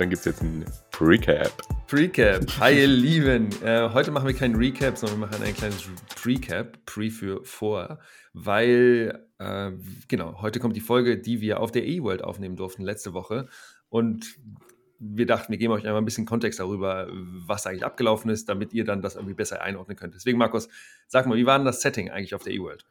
dann gibt es jetzt ein Recap. Recap. Hi, ihr Lieben. Äh, heute machen wir keinen Recap, sondern wir machen ein kleines Recap. Pre für vor. Weil, äh, genau, heute kommt die Folge, die wir auf der E-World aufnehmen durften, letzte Woche. Und wir dachten, wir geben euch einmal ein bisschen Kontext darüber, was eigentlich abgelaufen ist, damit ihr dann das irgendwie besser einordnen könnt. Deswegen, Markus, sag mal, wie war denn das Setting eigentlich auf der E-World?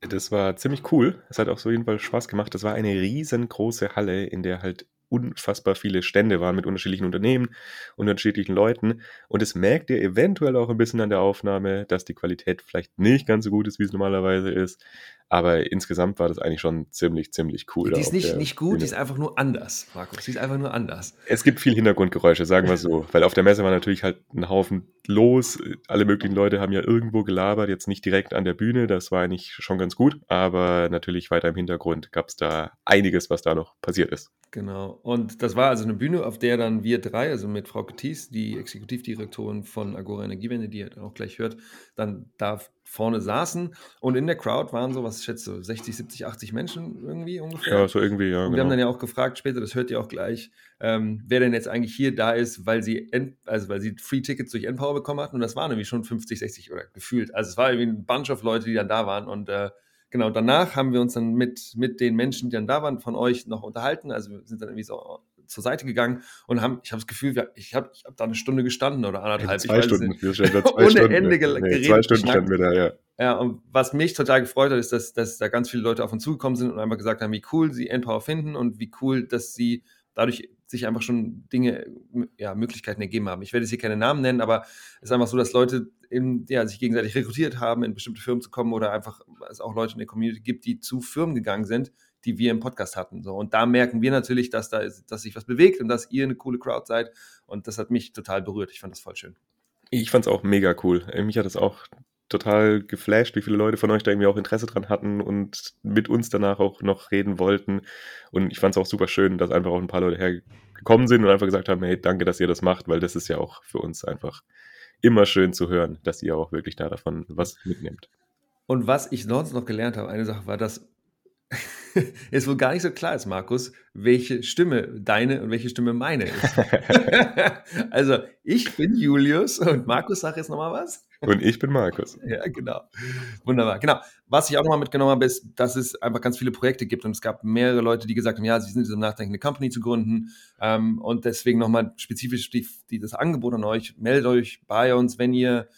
Das war ziemlich cool. Es hat auch so jeden Fall Spaß gemacht. Das war eine riesengroße Halle, in der halt unfassbar viele Stände waren mit unterschiedlichen Unternehmen, unterschiedlichen Leuten. Und es merkt ihr eventuell auch ein bisschen an der Aufnahme, dass die Qualität vielleicht nicht ganz so gut ist, wie es normalerweise ist. Aber insgesamt war das eigentlich schon ziemlich, ziemlich cool. Die ist nicht, nicht gut, Bühne. die ist einfach nur anders, Markus. Die ist einfach nur anders. Es gibt viel Hintergrundgeräusche, sagen wir so. Weil auf der Messe war natürlich halt ein Haufen los. Alle möglichen Leute haben ja irgendwo gelabert, jetzt nicht direkt an der Bühne. Das war eigentlich schon ganz gut. Aber natürlich weiter im Hintergrund gab es da einiges, was da noch passiert ist. Genau. Und das war also eine Bühne, auf der dann wir drei, also mit Frau Ketis, die Exekutivdirektorin von Agora Energiewende, die ihr dann auch gleich hört, dann da vorne saßen. Und in der Crowd waren so, was schätze du, 60, 70, 80 Menschen irgendwie ungefähr. Ja, so irgendwie, ja. Und wir genau. haben dann ja auch gefragt später, das hört ihr auch gleich, ähm, wer denn jetzt eigentlich hier da ist, weil sie, End, also weil sie Free Tickets durch Endpower bekommen hatten. Und das waren nämlich schon 50, 60 oder gefühlt. Also es war irgendwie ein Bunch of Leute, die dann da waren. Und äh, genau, danach haben wir uns dann mit, mit den Menschen, die dann da waren, von euch noch unterhalten. Also wir sind dann irgendwie so zur Seite gegangen und haben, ich habe das Gefühl, ich habe ich hab da eine Stunde gestanden oder anderthalb. Zwei Stunden. Wir zwei ohne Stunden, Ende ge nee, Zwei Stunden standen wir da, ja. Ja, und was mich total gefreut hat, ist, dass, dass da ganz viele Leute auf uns zugekommen sind und einfach gesagt haben, wie cool sie Endpower finden und wie cool, dass sie dadurch sich einfach schon Dinge, ja, Möglichkeiten ergeben haben. Ich werde jetzt hier keine Namen nennen, aber es ist einfach so, dass Leute in, ja, sich gegenseitig rekrutiert haben, in bestimmte Firmen zu kommen oder einfach es auch Leute in der Community gibt, die zu Firmen gegangen sind, die wir im Podcast hatten. So. Und da merken wir natürlich, dass da ist, dass sich was bewegt und dass ihr eine coole Crowd seid. Und das hat mich total berührt. Ich fand das voll schön. Ich fand es auch mega cool. Mich hat es auch total geflasht, wie viele Leute von euch da irgendwie auch Interesse dran hatten und mit uns danach auch noch reden wollten. Und ich fand es auch super schön, dass einfach auch ein paar Leute hergekommen sind und einfach gesagt haben, hey, danke, dass ihr das macht, weil das ist ja auch für uns einfach immer schön zu hören, dass ihr auch wirklich da davon was mitnehmt. Und was ich sonst noch gelernt habe, eine Sache war, dass es wohl gar nicht so klar ist, Markus, welche Stimme deine und welche Stimme meine ist. also, ich bin Julius und Markus, sag jetzt nochmal was. Und ich bin Markus. Ja, genau. Wunderbar. Genau. Was ich auch nochmal mitgenommen habe, ist, dass es einfach ganz viele Projekte gibt und es gab mehrere Leute, die gesagt haben, ja, sie sind im Nachdenken, eine Company zu gründen. Ähm, und deswegen nochmal spezifisch die, die, das Angebot an euch, meldet euch bei uns, wenn ihr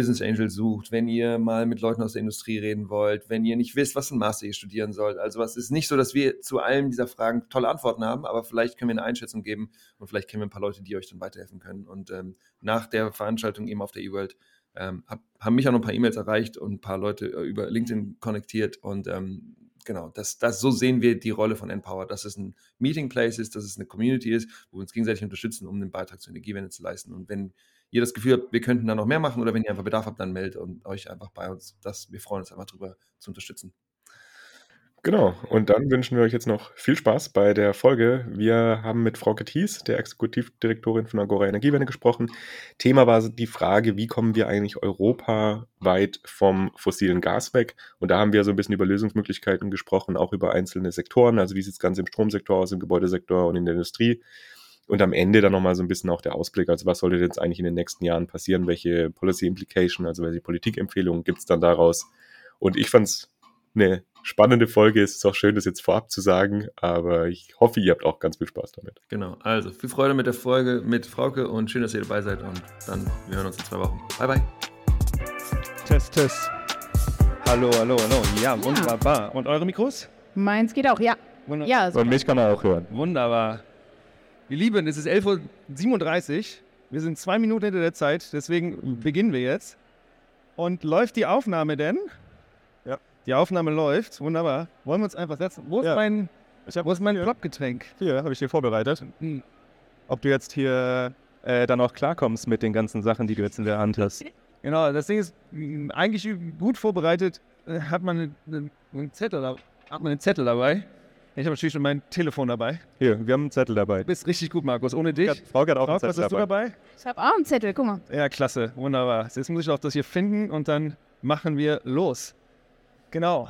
Business Angel sucht, wenn ihr mal mit Leuten aus der Industrie reden wollt, wenn ihr nicht wisst, was ein Master ihr studieren sollt. Also es ist nicht so, dass wir zu allen dieser Fragen tolle Antworten haben, aber vielleicht können wir eine Einschätzung geben und vielleicht kennen wir ein paar Leute, die euch dann weiterhelfen können. Und ähm, nach der Veranstaltung eben auf der eWorld ähm, hab, haben mich auch noch ein paar E-Mails erreicht und ein paar Leute äh, über LinkedIn konnektiert und ähm, genau, das, das, so sehen wir die Rolle von Empower, dass es ein Meeting Place ist, dass es eine Community ist, wo wir uns gegenseitig unterstützen, um den Beitrag zur Energiewende zu leisten. Und wenn ihr das Gefühl habt, wir könnten da noch mehr machen oder wenn ihr einfach Bedarf habt, dann meldet und euch einfach bei uns. Das, wir freuen uns einfach drüber zu unterstützen. Genau, und dann wünschen wir euch jetzt noch viel Spaß bei der Folge. Wir haben mit Frau Thies, der Exekutivdirektorin von Agora Energiewende, gesprochen. Thema war die Frage, wie kommen wir eigentlich europaweit vom fossilen Gas weg? Und da haben wir so ein bisschen über Lösungsmöglichkeiten gesprochen, auch über einzelne Sektoren. Also wie sieht es ganz im Stromsektor aus, im Gebäudesektor und in der Industrie? Und am Ende dann nochmal so ein bisschen auch der Ausblick, also was sollte jetzt eigentlich in den nächsten Jahren passieren, welche Policy Implication, also welche Politikempfehlungen gibt es dann daraus? Und ich fand es eine spannende Folge. Es ist auch schön, das jetzt vorab zu sagen, aber ich hoffe, ihr habt auch ganz viel Spaß damit. Genau, also viel Freude mit der Folge mit Frauke und schön, dass ihr dabei seid und dann, wir hören uns in zwei Wochen. Bye, bye. Test, Test. Hallo, hallo, hallo. Ja, wunderbar. Und eure Mikros? Meins geht auch, ja. Wunderbar. ja und mich kann er auch hören. Wunderbar. Ihr Lieben, es ist 11.37 Uhr. Wir sind zwei Minuten hinter der Zeit, deswegen beginnen wir jetzt. Und läuft die Aufnahme denn? Ja. Die Aufnahme läuft, wunderbar. Wollen wir uns einfach setzen? Wo ist ja. mein, wo ist mein? Hier, habe ich dir vorbereitet. Hm. Ob du jetzt hier äh, dann auch klarkommst mit den ganzen Sachen, die du jetzt in der Hand hast. Genau, das Ding ist, eigentlich gut vorbereitet äh, hat man einen, einen Zettel, hat man einen Zettel dabei. Ich habe natürlich schon mein Telefon dabei. Hier, wir haben einen Zettel dabei. Du bist richtig gut, Markus. Ohne dich. Frau hat auch Frau, einen Zettel was hast dabei. du dabei? Ich habe auch einen Zettel, guck mal. Ja, klasse. Wunderbar. Jetzt muss ich auch das hier finden und dann machen wir los. Genau.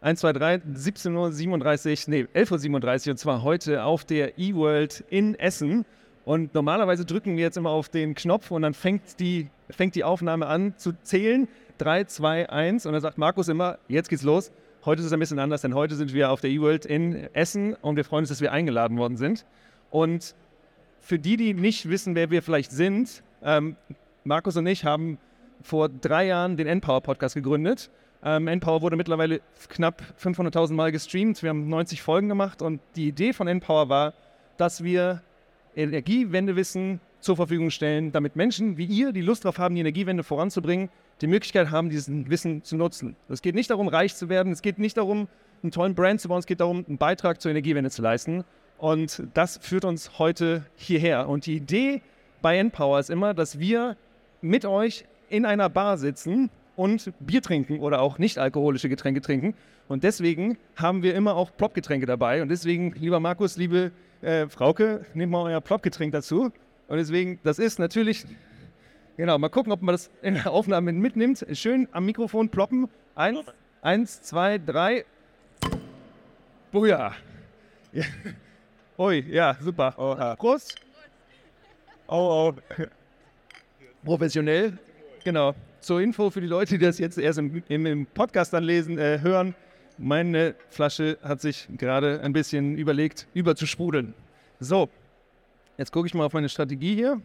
1, 2, 3, 17.37 Uhr, nee, 11.37 Uhr und zwar heute auf der eWorld in Essen. Und normalerweise drücken wir jetzt immer auf den Knopf und dann fängt die, fängt die Aufnahme an zu zählen. 3, 2, 1 und dann sagt Markus immer, jetzt geht's los. Heute ist es ein bisschen anders, denn heute sind wir auf der eWorld in Essen und wir freuen uns, dass wir eingeladen worden sind. Und für die, die nicht wissen, wer wir vielleicht sind, ähm, Markus und ich haben vor drei Jahren den Npower Podcast gegründet. Ähm, Npower wurde mittlerweile knapp 500.000 Mal gestreamt. Wir haben 90 Folgen gemacht und die Idee von Npower war, dass wir Energiewendewissen zur Verfügung stellen, damit Menschen wie ihr, die Lust darauf haben, die Energiewende voranzubringen, die Möglichkeit haben, dieses Wissen zu nutzen. Es geht nicht darum, reich zu werden, es geht nicht darum, einen tollen Brand zu bauen, es geht darum, einen Beitrag zur Energiewende zu leisten. Und das führt uns heute hierher. Und die Idee bei Npower ist immer, dass wir mit euch in einer Bar sitzen und Bier trinken oder auch nicht alkoholische Getränke trinken. Und deswegen haben wir immer auch Plopgetränke dabei. Und deswegen, lieber Markus, liebe äh, Frauke, nehmt mal euer Plopgetränk dazu. Und deswegen, das ist natürlich, genau, mal gucken, ob man das in der Aufnahme mitnimmt. Schön am Mikrofon ploppen. Eins, eins zwei, drei. Buja. Ja. Ui, ja, super. Oha. Prost. Oh, oh. Professionell. Genau. Zur Info für die Leute, die das jetzt erst im, im, im Podcast dann lesen, äh, hören. Meine Flasche hat sich gerade ein bisschen überlegt, überzusprudeln. So, jetzt gucke ich mal auf meine Strategie hier.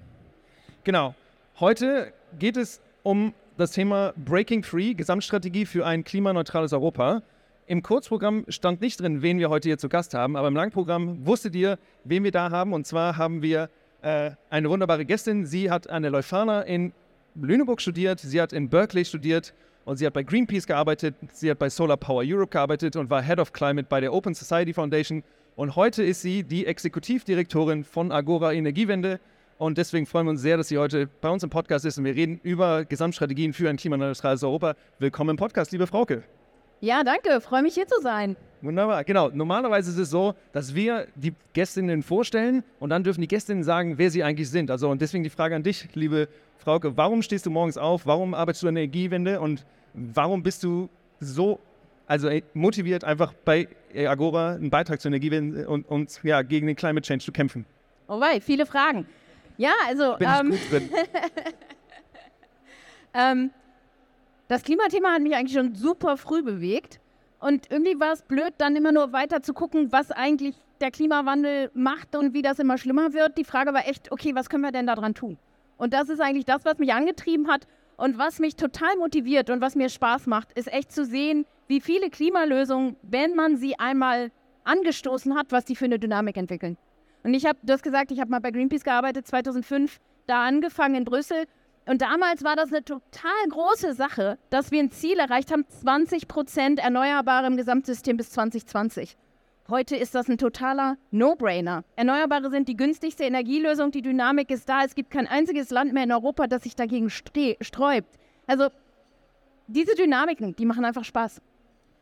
Genau. Heute geht es um das Thema Breaking Free, Gesamtstrategie für ein klimaneutrales Europa. Im Kurzprogramm stand nicht drin, wen wir heute hier zu Gast haben, aber im Langprogramm wusstet ihr, wen wir da haben. Und zwar haben wir äh, eine wunderbare Gästin. Sie hat an der Leuphana in Lüneburg studiert, sie hat in Berkeley studiert und sie hat bei Greenpeace gearbeitet, sie hat bei Solar Power Europe gearbeitet und war Head of Climate bei der Open Society Foundation. Und heute ist sie die Exekutivdirektorin von Agora Energiewende. Und deswegen freuen wir uns sehr, dass sie heute bei uns im Podcast ist und wir reden über Gesamtstrategien für ein klimaneutrales Europa. Willkommen im Podcast, liebe Frauke. Ja, danke. Freue mich hier zu sein. Wunderbar, genau. Normalerweise ist es so, dass wir die Gästinnen vorstellen und dann dürfen die Gästinnen sagen, wer sie eigentlich sind. Also und deswegen die Frage an dich, liebe Frauke, warum stehst du morgens auf? Warum arbeitest du an der Energiewende und warum bist du so also motiviert, einfach bei Agora einen Beitrag zur Energiewende und, und ja, gegen den Climate Change zu kämpfen? Oh wei, viele Fragen. Ja, also Bin ähm, ich gut drin. ähm, das Klimathema hat mich eigentlich schon super früh bewegt. Und irgendwie war es blöd, dann immer nur weiter zu gucken, was eigentlich der Klimawandel macht und wie das immer schlimmer wird. Die Frage war echt, okay, was können wir denn daran tun? Und das ist eigentlich das, was mich angetrieben hat und was mich total motiviert und was mir Spaß macht, ist echt zu sehen, wie viele Klimalösungen, wenn man sie einmal angestoßen hat, was die für eine Dynamik entwickeln. Und ich habe, du hast gesagt, ich habe mal bei Greenpeace gearbeitet, 2005, da angefangen in Brüssel. Und damals war das eine total große Sache, dass wir ein Ziel erreicht haben, 20 Prozent Erneuerbare im Gesamtsystem bis 2020. Heute ist das ein totaler No-Brainer. Erneuerbare sind die günstigste Energielösung, die Dynamik ist da. Es gibt kein einziges Land mehr in Europa, das sich dagegen sträubt. Also diese Dynamiken, die machen einfach Spaß.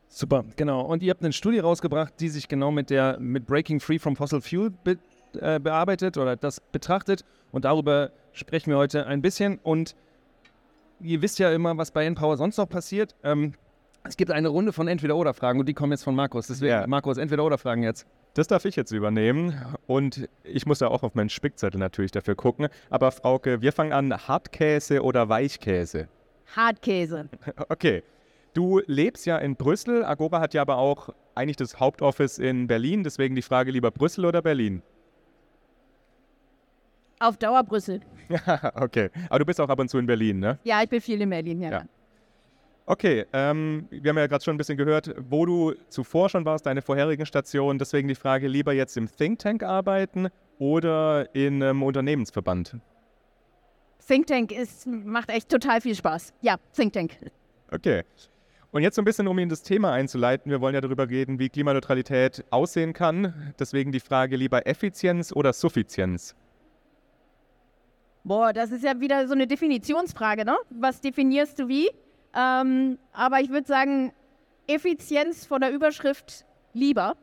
Super, genau. Und ihr habt eine Studie rausgebracht, die sich genau mit der mit Breaking Free from Fossil Fuel be, äh, bearbeitet oder das betrachtet. Und darüber sprechen wir heute ein bisschen. Und ihr wisst ja immer, was bei Npower sonst noch passiert. Ähm, es gibt eine Runde von Entweder-Oder-Fragen und die kommen jetzt von Markus. Deswegen, Ja. Markus, Entweder-Oder-Fragen jetzt. Das darf ich jetzt übernehmen. Und ich muss da auch auf meinen Spickzettel natürlich dafür gucken. Aber Frauke, wir fangen an. Hartkäse oder Weichkäse? Hartkäse. Okay. Du lebst ja in Brüssel. Agora hat ja aber auch eigentlich das Hauptoffice in Berlin. Deswegen die Frage lieber Brüssel oder Berlin? Auf Dauer Brüssel. okay. Aber du bist auch ab und zu in Berlin, ne? Ja, ich bin viel in Berlin. Ja. Ja. Okay, ähm, wir haben ja gerade schon ein bisschen gehört, wo du zuvor schon warst, deine vorherigen Stationen. Deswegen die Frage, lieber jetzt im Think Tank arbeiten oder in einem Unternehmensverband? Think Tank ist, macht echt total viel Spaß. Ja, Think Tank. Okay. Und jetzt so ein bisschen, um in das Thema einzuleiten. Wir wollen ja darüber reden, wie Klimaneutralität aussehen kann. Deswegen die Frage, lieber Effizienz oder Suffizienz? Boah, das ist ja wieder so eine Definitionsfrage, ne? Was definierst du wie? Ähm, aber ich würde sagen, Effizienz von der Überschrift lieber.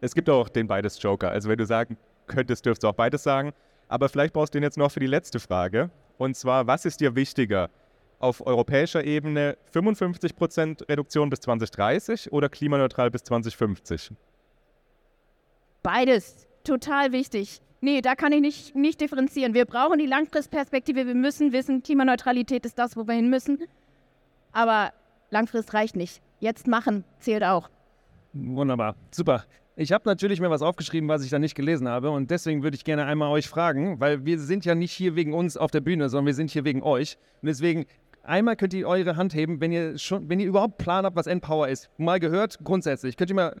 Es gibt auch den beides Joker. Also wenn du sagen könntest, dürfst du auch beides sagen. Aber vielleicht brauchst du den jetzt noch für die letzte Frage. Und zwar, was ist dir wichtiger? Auf europäischer Ebene 55% Reduktion bis 2030 oder klimaneutral bis 2050? Beides. Total wichtig. Nee, da kann ich nicht, nicht differenzieren. Wir brauchen die Langfristperspektive. Wir müssen wissen, Klimaneutralität ist das, wo wir hin müssen. Aber Langfrist reicht nicht. Jetzt machen zählt auch. Wunderbar. Super. Ich habe natürlich mir was aufgeschrieben, was ich da nicht gelesen habe. Und deswegen würde ich gerne einmal euch fragen, weil wir sind ja nicht hier wegen uns auf der Bühne, sondern wir sind hier wegen euch. Und deswegen, einmal könnt ihr eure Hand heben, wenn ihr schon, wenn ihr überhaupt Plan habt, was Endpower ist. Mal gehört, grundsätzlich. Könnt ihr mal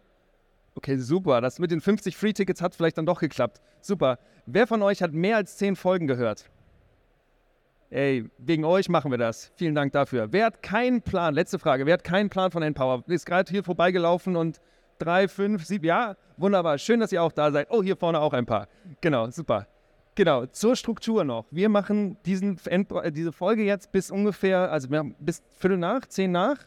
Okay, super. Das mit den 50 Free-Tickets hat vielleicht dann doch geklappt. Super. Wer von euch hat mehr als 10 Folgen gehört? Ey, wegen euch machen wir das. Vielen Dank dafür. Wer hat keinen Plan? Letzte Frage. Wer hat keinen Plan von Empower? Ist gerade hier vorbeigelaufen und drei, fünf, sieben. Ja, wunderbar. Schön, dass ihr auch da seid. Oh, hier vorne auch ein paar. Genau, super. Genau, zur Struktur noch. Wir machen diesen, äh, diese Folge jetzt bis ungefähr, also bis Viertel nach, zehn nach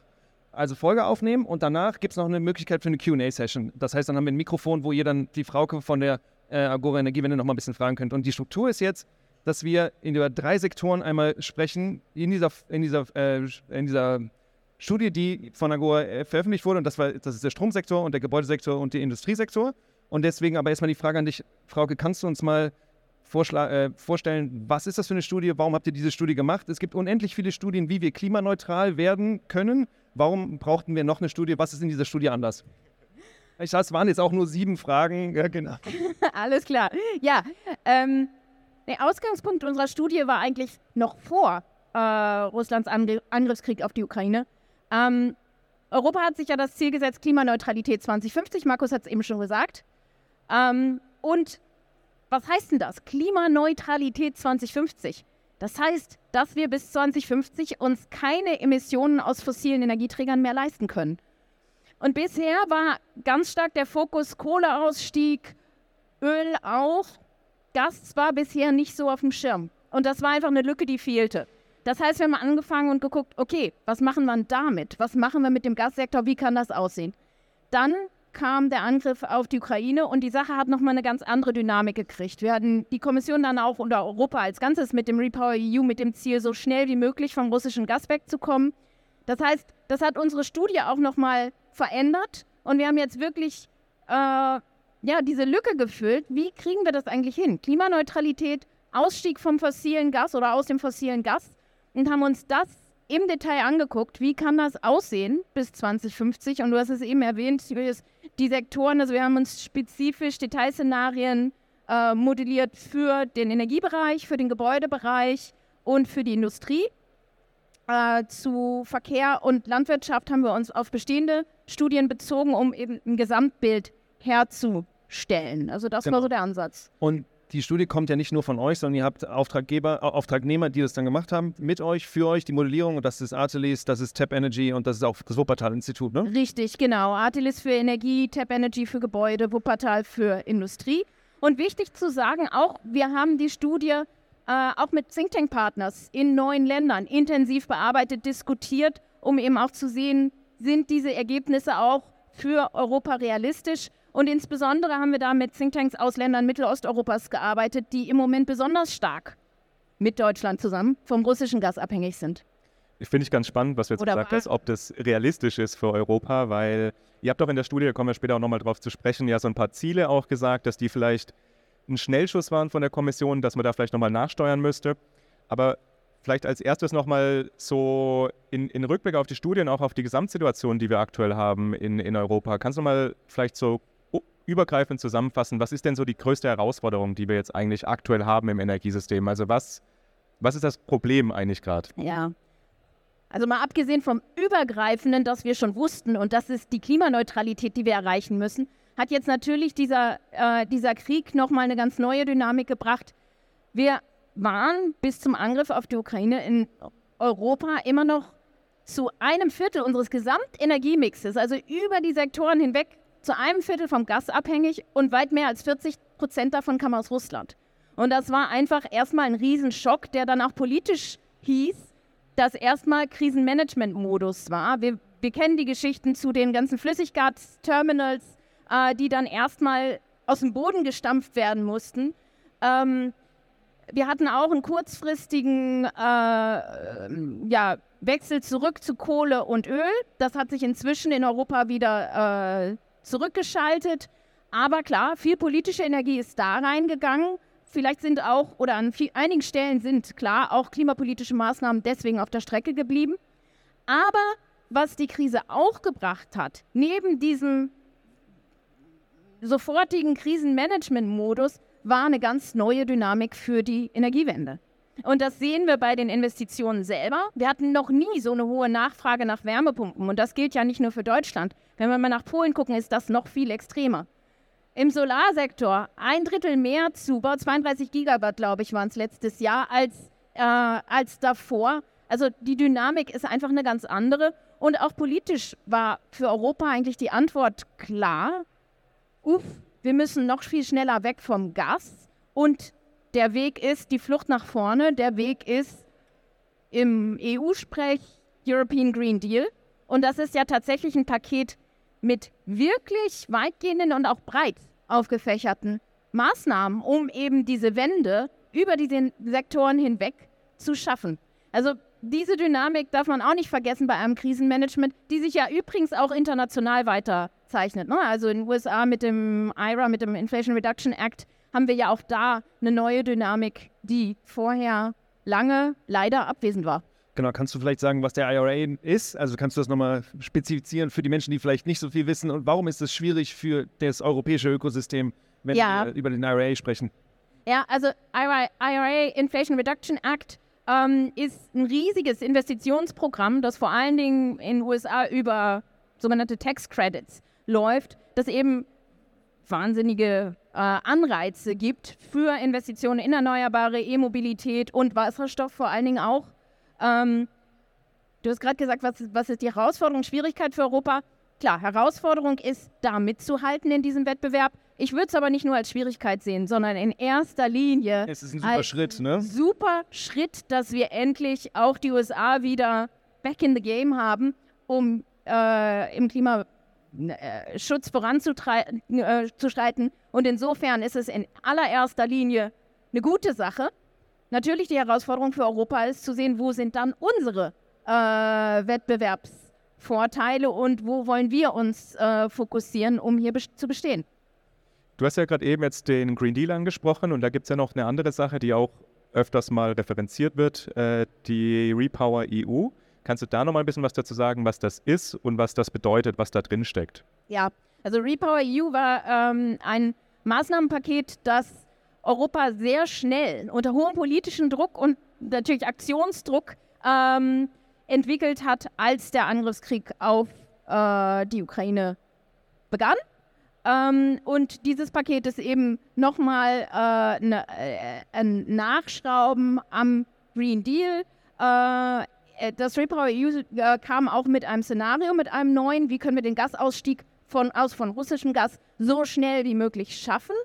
also Folge aufnehmen und danach gibt es noch eine Möglichkeit für eine QA-Session. Das heißt, dann haben wir ein Mikrofon, wo ihr dann die Frauke von der äh, Agora Energiewende noch mal ein bisschen fragen könnt. Und die Struktur ist jetzt, dass wir über drei Sektoren einmal sprechen, in dieser, in dieser, äh, in dieser Studie, die von Agora äh, veröffentlicht wurde. Und das, war, das ist der Stromsektor und der Gebäudesektor und der Industriesektor. Und deswegen aber erstmal die Frage an dich, Frauke, kannst du uns mal äh, vorstellen, was ist das für eine Studie, warum habt ihr diese Studie gemacht? Es gibt unendlich viele Studien, wie wir klimaneutral werden können. Warum brauchten wir noch eine Studie? Was ist in dieser Studie anders? Ich sage, es waren jetzt auch nur sieben Fragen. Ja, genau. Alles klar. Ja, ähm, der Ausgangspunkt unserer Studie war eigentlich noch vor äh, Russlands Angriffskrieg auf die Ukraine. Ähm, Europa hat sich ja das Ziel gesetzt, Klimaneutralität 2050. Markus hat es eben schon gesagt. Ähm, und was heißt denn das? Klimaneutralität 2050. Das heißt, dass wir bis 2050 uns keine Emissionen aus fossilen Energieträgern mehr leisten können. Und bisher war ganz stark der Fokus Kohleausstieg, Öl auch. Gas war bisher nicht so auf dem Schirm. Und das war einfach eine Lücke, die fehlte. Das heißt, wir haben angefangen und geguckt, okay, was machen wir damit? Was machen wir mit dem Gassektor? Wie kann das aussehen? Dann kam der Angriff auf die Ukraine und die Sache hat nochmal eine ganz andere Dynamik gekriegt. Wir hatten die Kommission dann auch unter Europa als Ganzes mit dem Repower EU mit dem Ziel, so schnell wie möglich vom russischen Gas wegzukommen. Das heißt, das hat unsere Studie auch nochmal verändert und wir haben jetzt wirklich äh, ja, diese Lücke gefüllt. Wie kriegen wir das eigentlich hin? Klimaneutralität, Ausstieg vom fossilen Gas oder aus dem fossilen Gas und haben uns das im Detail angeguckt, wie kann das aussehen bis 2050. Und du hast es eben erwähnt, die Sektoren, also wir haben uns spezifisch Detailszenarien äh, modelliert für den Energiebereich, für den Gebäudebereich und für die Industrie. Äh, zu Verkehr und Landwirtschaft haben wir uns auf bestehende Studien bezogen, um eben ein Gesamtbild herzustellen. Also das genau. war so der Ansatz. Und die Studie kommt ja nicht nur von euch, sondern ihr habt Auftraggeber, Auftragnehmer, die das dann gemacht haben, mit euch, für euch, die Modellierung. Und das ist Artelis, das ist Tap Energy und das ist auch das Wuppertal-Institut, ne? Richtig, genau. Artelis für Energie, Tap Energy für Gebäude, Wuppertal für Industrie. Und wichtig zu sagen, auch wir haben die Studie äh, auch mit Think Tank Partners in neuen Ländern intensiv bearbeitet, diskutiert, um eben auch zu sehen, sind diese Ergebnisse auch für Europa realistisch und insbesondere haben wir da mit Thinktanks aus Ländern Mittelosteuropas gearbeitet, die im Moment besonders stark mit Deutschland zusammen vom russischen Gas abhängig sind. Ich finde ich ganz spannend, was du jetzt Oder gesagt hast, ob das realistisch ist für Europa, weil ihr habt auch in der Studie, da kommen wir später auch nochmal drauf zu sprechen, ja so ein paar Ziele auch gesagt, dass die vielleicht ein Schnellschuss waren von der Kommission, dass man da vielleicht nochmal nachsteuern müsste. Aber vielleicht als erstes nochmal so in, in Rückblick auf die Studien, auch auf die Gesamtsituation, die wir aktuell haben in, in Europa. Kannst du mal vielleicht so übergreifend zusammenfassen, was ist denn so die größte Herausforderung, die wir jetzt eigentlich aktuell haben im Energiesystem? Also was, was ist das Problem eigentlich gerade? Ja. Also mal abgesehen vom Übergreifenden, das wir schon wussten, und das ist die Klimaneutralität, die wir erreichen müssen, hat jetzt natürlich dieser, äh, dieser Krieg nochmal eine ganz neue Dynamik gebracht. Wir waren bis zum Angriff auf die Ukraine in Europa immer noch zu einem Viertel unseres Gesamtenergiemixes, also über die Sektoren hinweg, zu einem Viertel vom Gas abhängig und weit mehr als 40 Prozent davon kam aus Russland. Und das war einfach erstmal ein Riesenschock, der dann auch politisch hieß, dass erstmal Krisenmanagement-Modus war. Wir, wir, kennen die Geschichten zu den ganzen Flüssiggasterminals, äh, die dann erstmal aus dem Boden gestampft werden mussten. Ähm, wir hatten auch einen kurzfristigen äh, ja, Wechsel zurück zu Kohle und Öl. Das hat sich inzwischen in Europa wieder äh, zurückgeschaltet. Aber klar, viel politische Energie ist da reingegangen. Vielleicht sind auch, oder an viel, einigen Stellen sind klar auch klimapolitische Maßnahmen deswegen auf der Strecke geblieben. Aber was die Krise auch gebracht hat, neben diesem sofortigen Krisenmanagement-Modus, war eine ganz neue Dynamik für die Energiewende. Und das sehen wir bei den Investitionen selber. Wir hatten noch nie so eine hohe Nachfrage nach Wärmepumpen. Und das gilt ja nicht nur für Deutschland. Wenn wir mal nach Polen gucken, ist das noch viel extremer. Im Solarsektor ein Drittel mehr Zubau, 32 Gigawatt, glaube ich, waren es letztes Jahr, als, äh, als davor. Also die Dynamik ist einfach eine ganz andere. Und auch politisch war für Europa eigentlich die Antwort klar. Uff, wir müssen noch viel schneller weg vom Gas. Und der Weg ist die Flucht nach vorne. Der Weg ist im EU-Sprech European Green Deal. Und das ist ja tatsächlich ein Paket mit wirklich weitgehenden und auch breit aufgefächerten Maßnahmen, um eben diese Wende über diese Sektoren hinweg zu schaffen. Also diese Dynamik darf man auch nicht vergessen bei einem Krisenmanagement, die sich ja übrigens auch international weiterzeichnet. Ne? Also in den USA mit dem IRA, mit dem Inflation Reduction Act, haben wir ja auch da eine neue Dynamik, die vorher lange leider abwesend war. Genau, kannst du vielleicht sagen, was der IRA ist? Also kannst du das nochmal spezifizieren für die Menschen, die vielleicht nicht so viel wissen? Und warum ist es schwierig für das europäische Ökosystem, wenn ja. wir über den IRA sprechen? Ja, also IRA, IRA Inflation Reduction Act ähm, ist ein riesiges Investitionsprogramm, das vor allen Dingen in den USA über sogenannte Tax Credits läuft, das eben wahnsinnige Anreize gibt für Investitionen in erneuerbare E-Mobilität und Wasserstoff vor allen Dingen auch. Ähm, du hast gerade gesagt, was, was ist die Herausforderung, Schwierigkeit für Europa? Klar, Herausforderung ist, da mitzuhalten in diesem Wettbewerb. Ich würde es aber nicht nur als Schwierigkeit sehen, sondern in erster Linie. Es ist ein super Schritt, ne? Super Schritt, dass wir endlich auch die USA wieder back in the game haben, um äh, im Klimaschutz äh, voranzuschreiten. Äh, Und insofern ist es in allererster Linie eine gute Sache. Natürlich die Herausforderung für Europa ist zu sehen, wo sind dann unsere äh, Wettbewerbs Vorteile und wo wollen wir uns äh, fokussieren, um hier zu bestehen. Du hast ja gerade eben jetzt den Green Deal angesprochen und da gibt es ja noch eine andere Sache, die auch öfters mal referenziert wird, die Repower EU. Kannst du da noch mal ein bisschen was dazu sagen, was das ist und was das bedeutet, was da drin steckt? Ja, also Repower EU war ähm, ein Maßnahmenpaket, das Europa sehr schnell unter hohem politischen Druck und natürlich Aktionsdruck ähm, entwickelt hat, als der Angriffskrieg auf äh, die Ukraine begann. Ähm, und dieses Paket ist eben nochmal äh, ne, äh, ein Nachschrauben am Green Deal. Äh, das Repower EU äh, kam auch mit einem Szenario, mit einem neuen, wie können wir den Gasausstieg von, aus von russischem Gas so schnell wie möglich schaffen.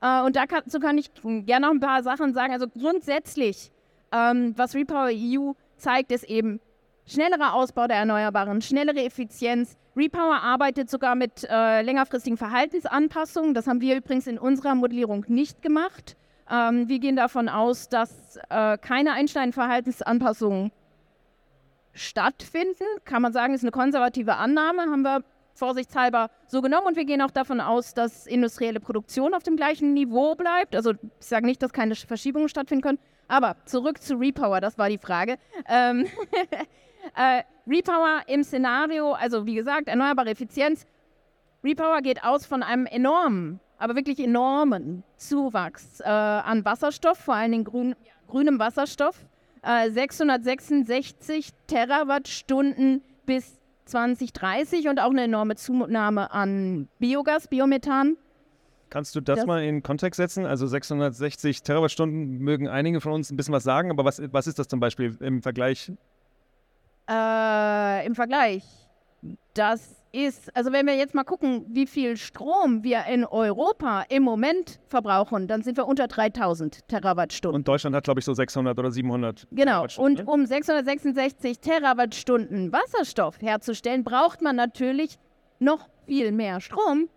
Äh, und dazu kann ich gerne noch ein paar Sachen sagen. Also grundsätzlich, ähm, was Repower EU zeigt, ist eben, schnellerer Ausbau der Erneuerbaren, schnellere Effizienz. Repower arbeitet sogar mit längerfristigen Verhaltensanpassungen. Das haben wir übrigens in unserer Modellierung nicht gemacht. Ähm, wir gehen davon aus, dass keine einstein Verhaltensanpassungen stattfinden. Kann man sagen, ist eine konservative Annahme, haben wir vorsichtshalber so genommen. Und wir gehen auch davon aus, dass industrielle Produktion auf dem gleichen Niveau bleibt. Also ich sage nicht, dass keine Verschiebungen stattfinden können. Aber zurück zu Repower, das war die Frage. Ähm Äh, Repower im Szenario, also wie gesagt, erneuerbare Effizienz. Repower geht aus von einem enormen, aber wirklich enormen Zuwachs äh, an Wasserstoff, vor Dingen grün, grünem Wasserstoff. Äh, 666 Terawattstunden bis 2030 und auch eine enorme Zunahme an Biogas, Biomethan. Kannst du das, das, mal in Kontext setzen? Also 660 Terawattstunden mögen einige von uns ein bisschen was sagen, aber was, was ist das zum Beispiel im Vergleich äh, im Vergleich. Das ist, also wenn wir jetzt mal gucken, wie viel Strom wir in Europa im Moment verbrauchen, dann sind wir unter 3000 Terawattstunden. Und Deutschland hat, glaube ich, so 600 oder 700. Genau. Und ne? um 666 Terawattstunden Wasserstoff herzustellen, braucht man natürlich noch viel mehr Strom.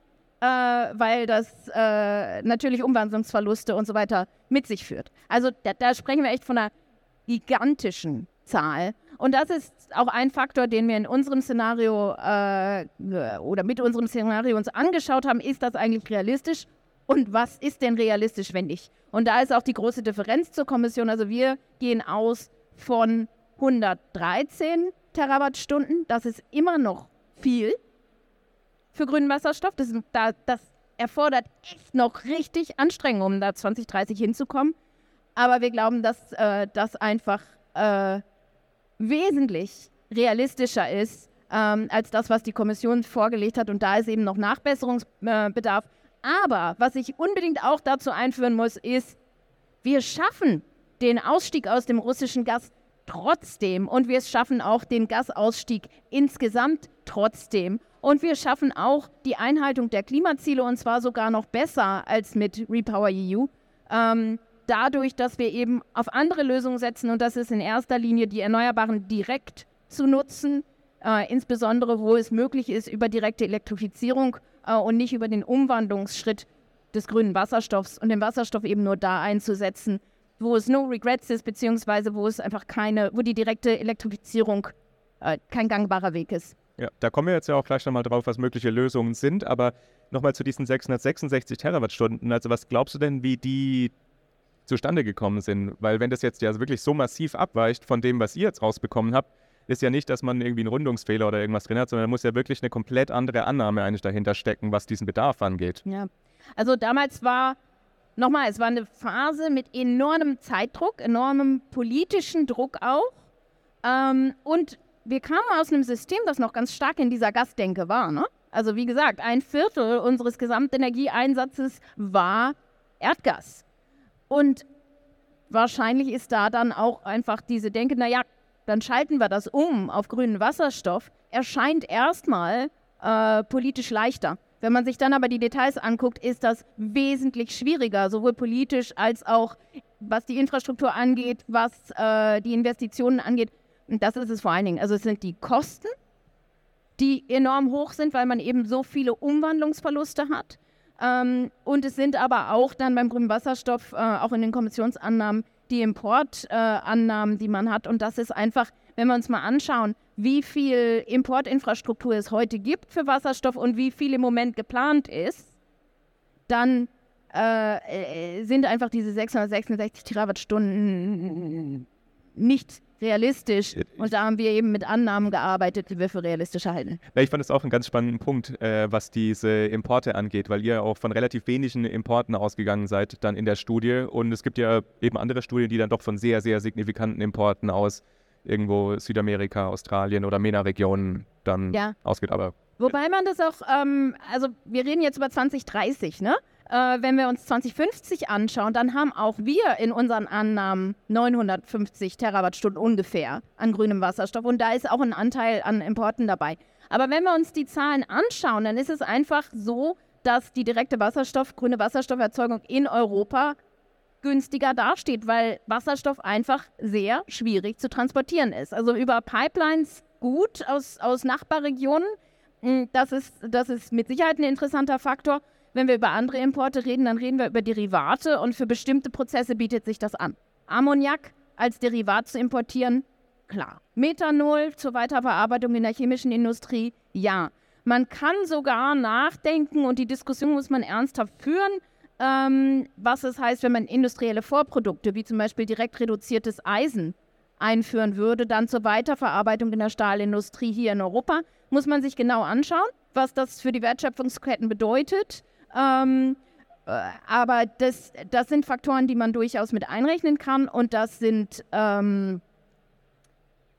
äh, weil das äh, natürlich Umwandlungsverluste und so weiter mit sich führt. Also da, da sprechen wir echt von einer gigantischen Zahl. Und das ist auch ein Faktor, den wir in unserem Szenario äh, oder mit unserem Szenario uns angeschaut haben. Ist das eigentlich realistisch? Und was ist denn realistisch, wenn nicht? Und da ist auch die große Differenz zur Kommission. Also wir gehen aus von 113 Terawattstunden. Das ist immer noch viel für grünen Wasserstoff. Das, da, das erfordert echt noch richtig Anstrengung, um da 2030 hinzukommen. Aber wir glauben, dass äh, das einfach äh, wesentlich realistischer ist ähm, als das, was die Kommission vorgelegt hat. Und da ist eben noch Nachbesserungsbedarf. Aber was ich unbedingt auch dazu einführen muss, ist, wir schaffen den Ausstieg aus dem russischen Gas trotzdem. Und wir schaffen auch den Gasausstieg insgesamt trotzdem. Und wir schaffen auch die Einhaltung der Klimaziele und zwar sogar noch besser als mit Repower EU. Ähm, dadurch, dass wir eben auf andere Lösungen setzen und das ist in erster Linie die Erneuerbaren direkt zu nutzen, äh, insbesondere wo es möglich ist über direkte Elektrifizierung äh, und nicht über den Umwandlungsschritt des grünen Wasserstoffs und den Wasserstoff eben nur da einzusetzen, wo es no regrets ist, beziehungsweise wo es einfach keine, wo die direkte Elektrifizierung äh, kein gangbarer Weg ist. Ja, da kommen wir jetzt ja auch gleich nochmal drauf, was mögliche Lösungen sind, aber nochmal zu diesen 666 Terawattstunden. Also was glaubst du denn, wie die zustande gekommen sind. Weil wenn das jetzt ja wirklich so massiv abweicht von dem, was ihr jetzt rausbekommen habt, ist ja nicht, dass man irgendwie einen Rundungsfehler oder irgendwas drin hat, sondern da muss ja wirklich eine komplett andere Annahme eigentlich dahinter stecken, was diesen Bedarf angeht. Ja, also damals war, nochmal, es war eine Phase mit enormem Zeitdruck, enormem politischen Druck auch. Ähm, und wir kamen aus einem System, das noch ganz stark in dieser Gasdenke war. Ne? Also wie gesagt, ein Viertel unseres Gesamtenergieeinsatzes war Erdgas. Und wahrscheinlich ist da dann auch einfach diese Denke, naja, dann schalten wir das um auf grünen Wasserstoff, erscheint erstmal äh, politisch leichter. Wenn man sich dann aber die Details anguckt, ist das wesentlich schwieriger, sowohl politisch als auch was die Infrastruktur angeht, was äh, die Investitionen angeht. Und das ist es vor allen Dingen. Also es sind die Kosten, die enorm hoch sind, weil man eben so viele Umwandlungsverluste hat. Ähm, und es sind aber auch dann beim grünen Wasserstoff, äh, auch in den Kommissionsannahmen, die Importannahmen, äh, die man hat. Und das ist einfach, wenn wir uns mal anschauen, wie viel Importinfrastruktur es heute gibt für Wasserstoff und wie viel im Moment geplant ist, dann äh, äh sind einfach diese 666 Terawattstunden nicht realistisch. Und da haben wir eben mit Annahmen gearbeitet, die wir für realistisch halten. Ja, ich fand das auch einen ganz spannenden Punkt, äh, was diese Importe angeht, weil ihr auch von relativ wenigen Importen ausgegangen seid dann in der Studie. Und es gibt ja eben andere Studien, die dann doch von sehr, sehr signifikanten Importen aus irgendwo Südamerika, Australien oder MENA-Regionen dann ja. ausgeht. Aber Wobei man das auch, ähm, also wir reden jetzt über 2030, ne? Äh, wenn wir uns 2050 anschauen, dann haben auch wir in unseren Annahmen 950 Terawattstunden ungefähr an grünem Wasserstoff und da ist auch ein Anteil an Importen dabei. Aber wenn wir uns die Zahlen anschauen, dann ist es einfach so, dass die direkte Wasserstoff, grüne Wasserstofferzeugung in Europa günstiger dasteht, weil Wasserstoff einfach sehr schwierig zu transportieren ist. Also über Pipelines gut aus, aus Nachbarregionen, hm, das ist, das ist mit Sicherheit ein interessanter Faktor. Wenn wir über andere Importe reden, dann reden wir über Derivate und für bestimmte Prozesse bietet sich das an. Ammoniak als Derivat zu importieren, klar. Methanol zur Weiterverarbeitung in der chemischen Industrie, ja. Man kann sogar nachdenken und die Diskussion muss man ernsthaft führen, ähm, was es heißt, wenn man industrielle Vorprodukte wie zum Beispiel direkt reduziertes Eisen einführen würde, dann zur Weiterverarbeitung in der Stahlindustrie hier in Europa. Muss man sich genau anschauen, was das für die Wertschöpfungsketten bedeutet. Ähm, äh, aber das, das sind Faktoren, die man durchaus mit einrechnen kann und das sind, ähm,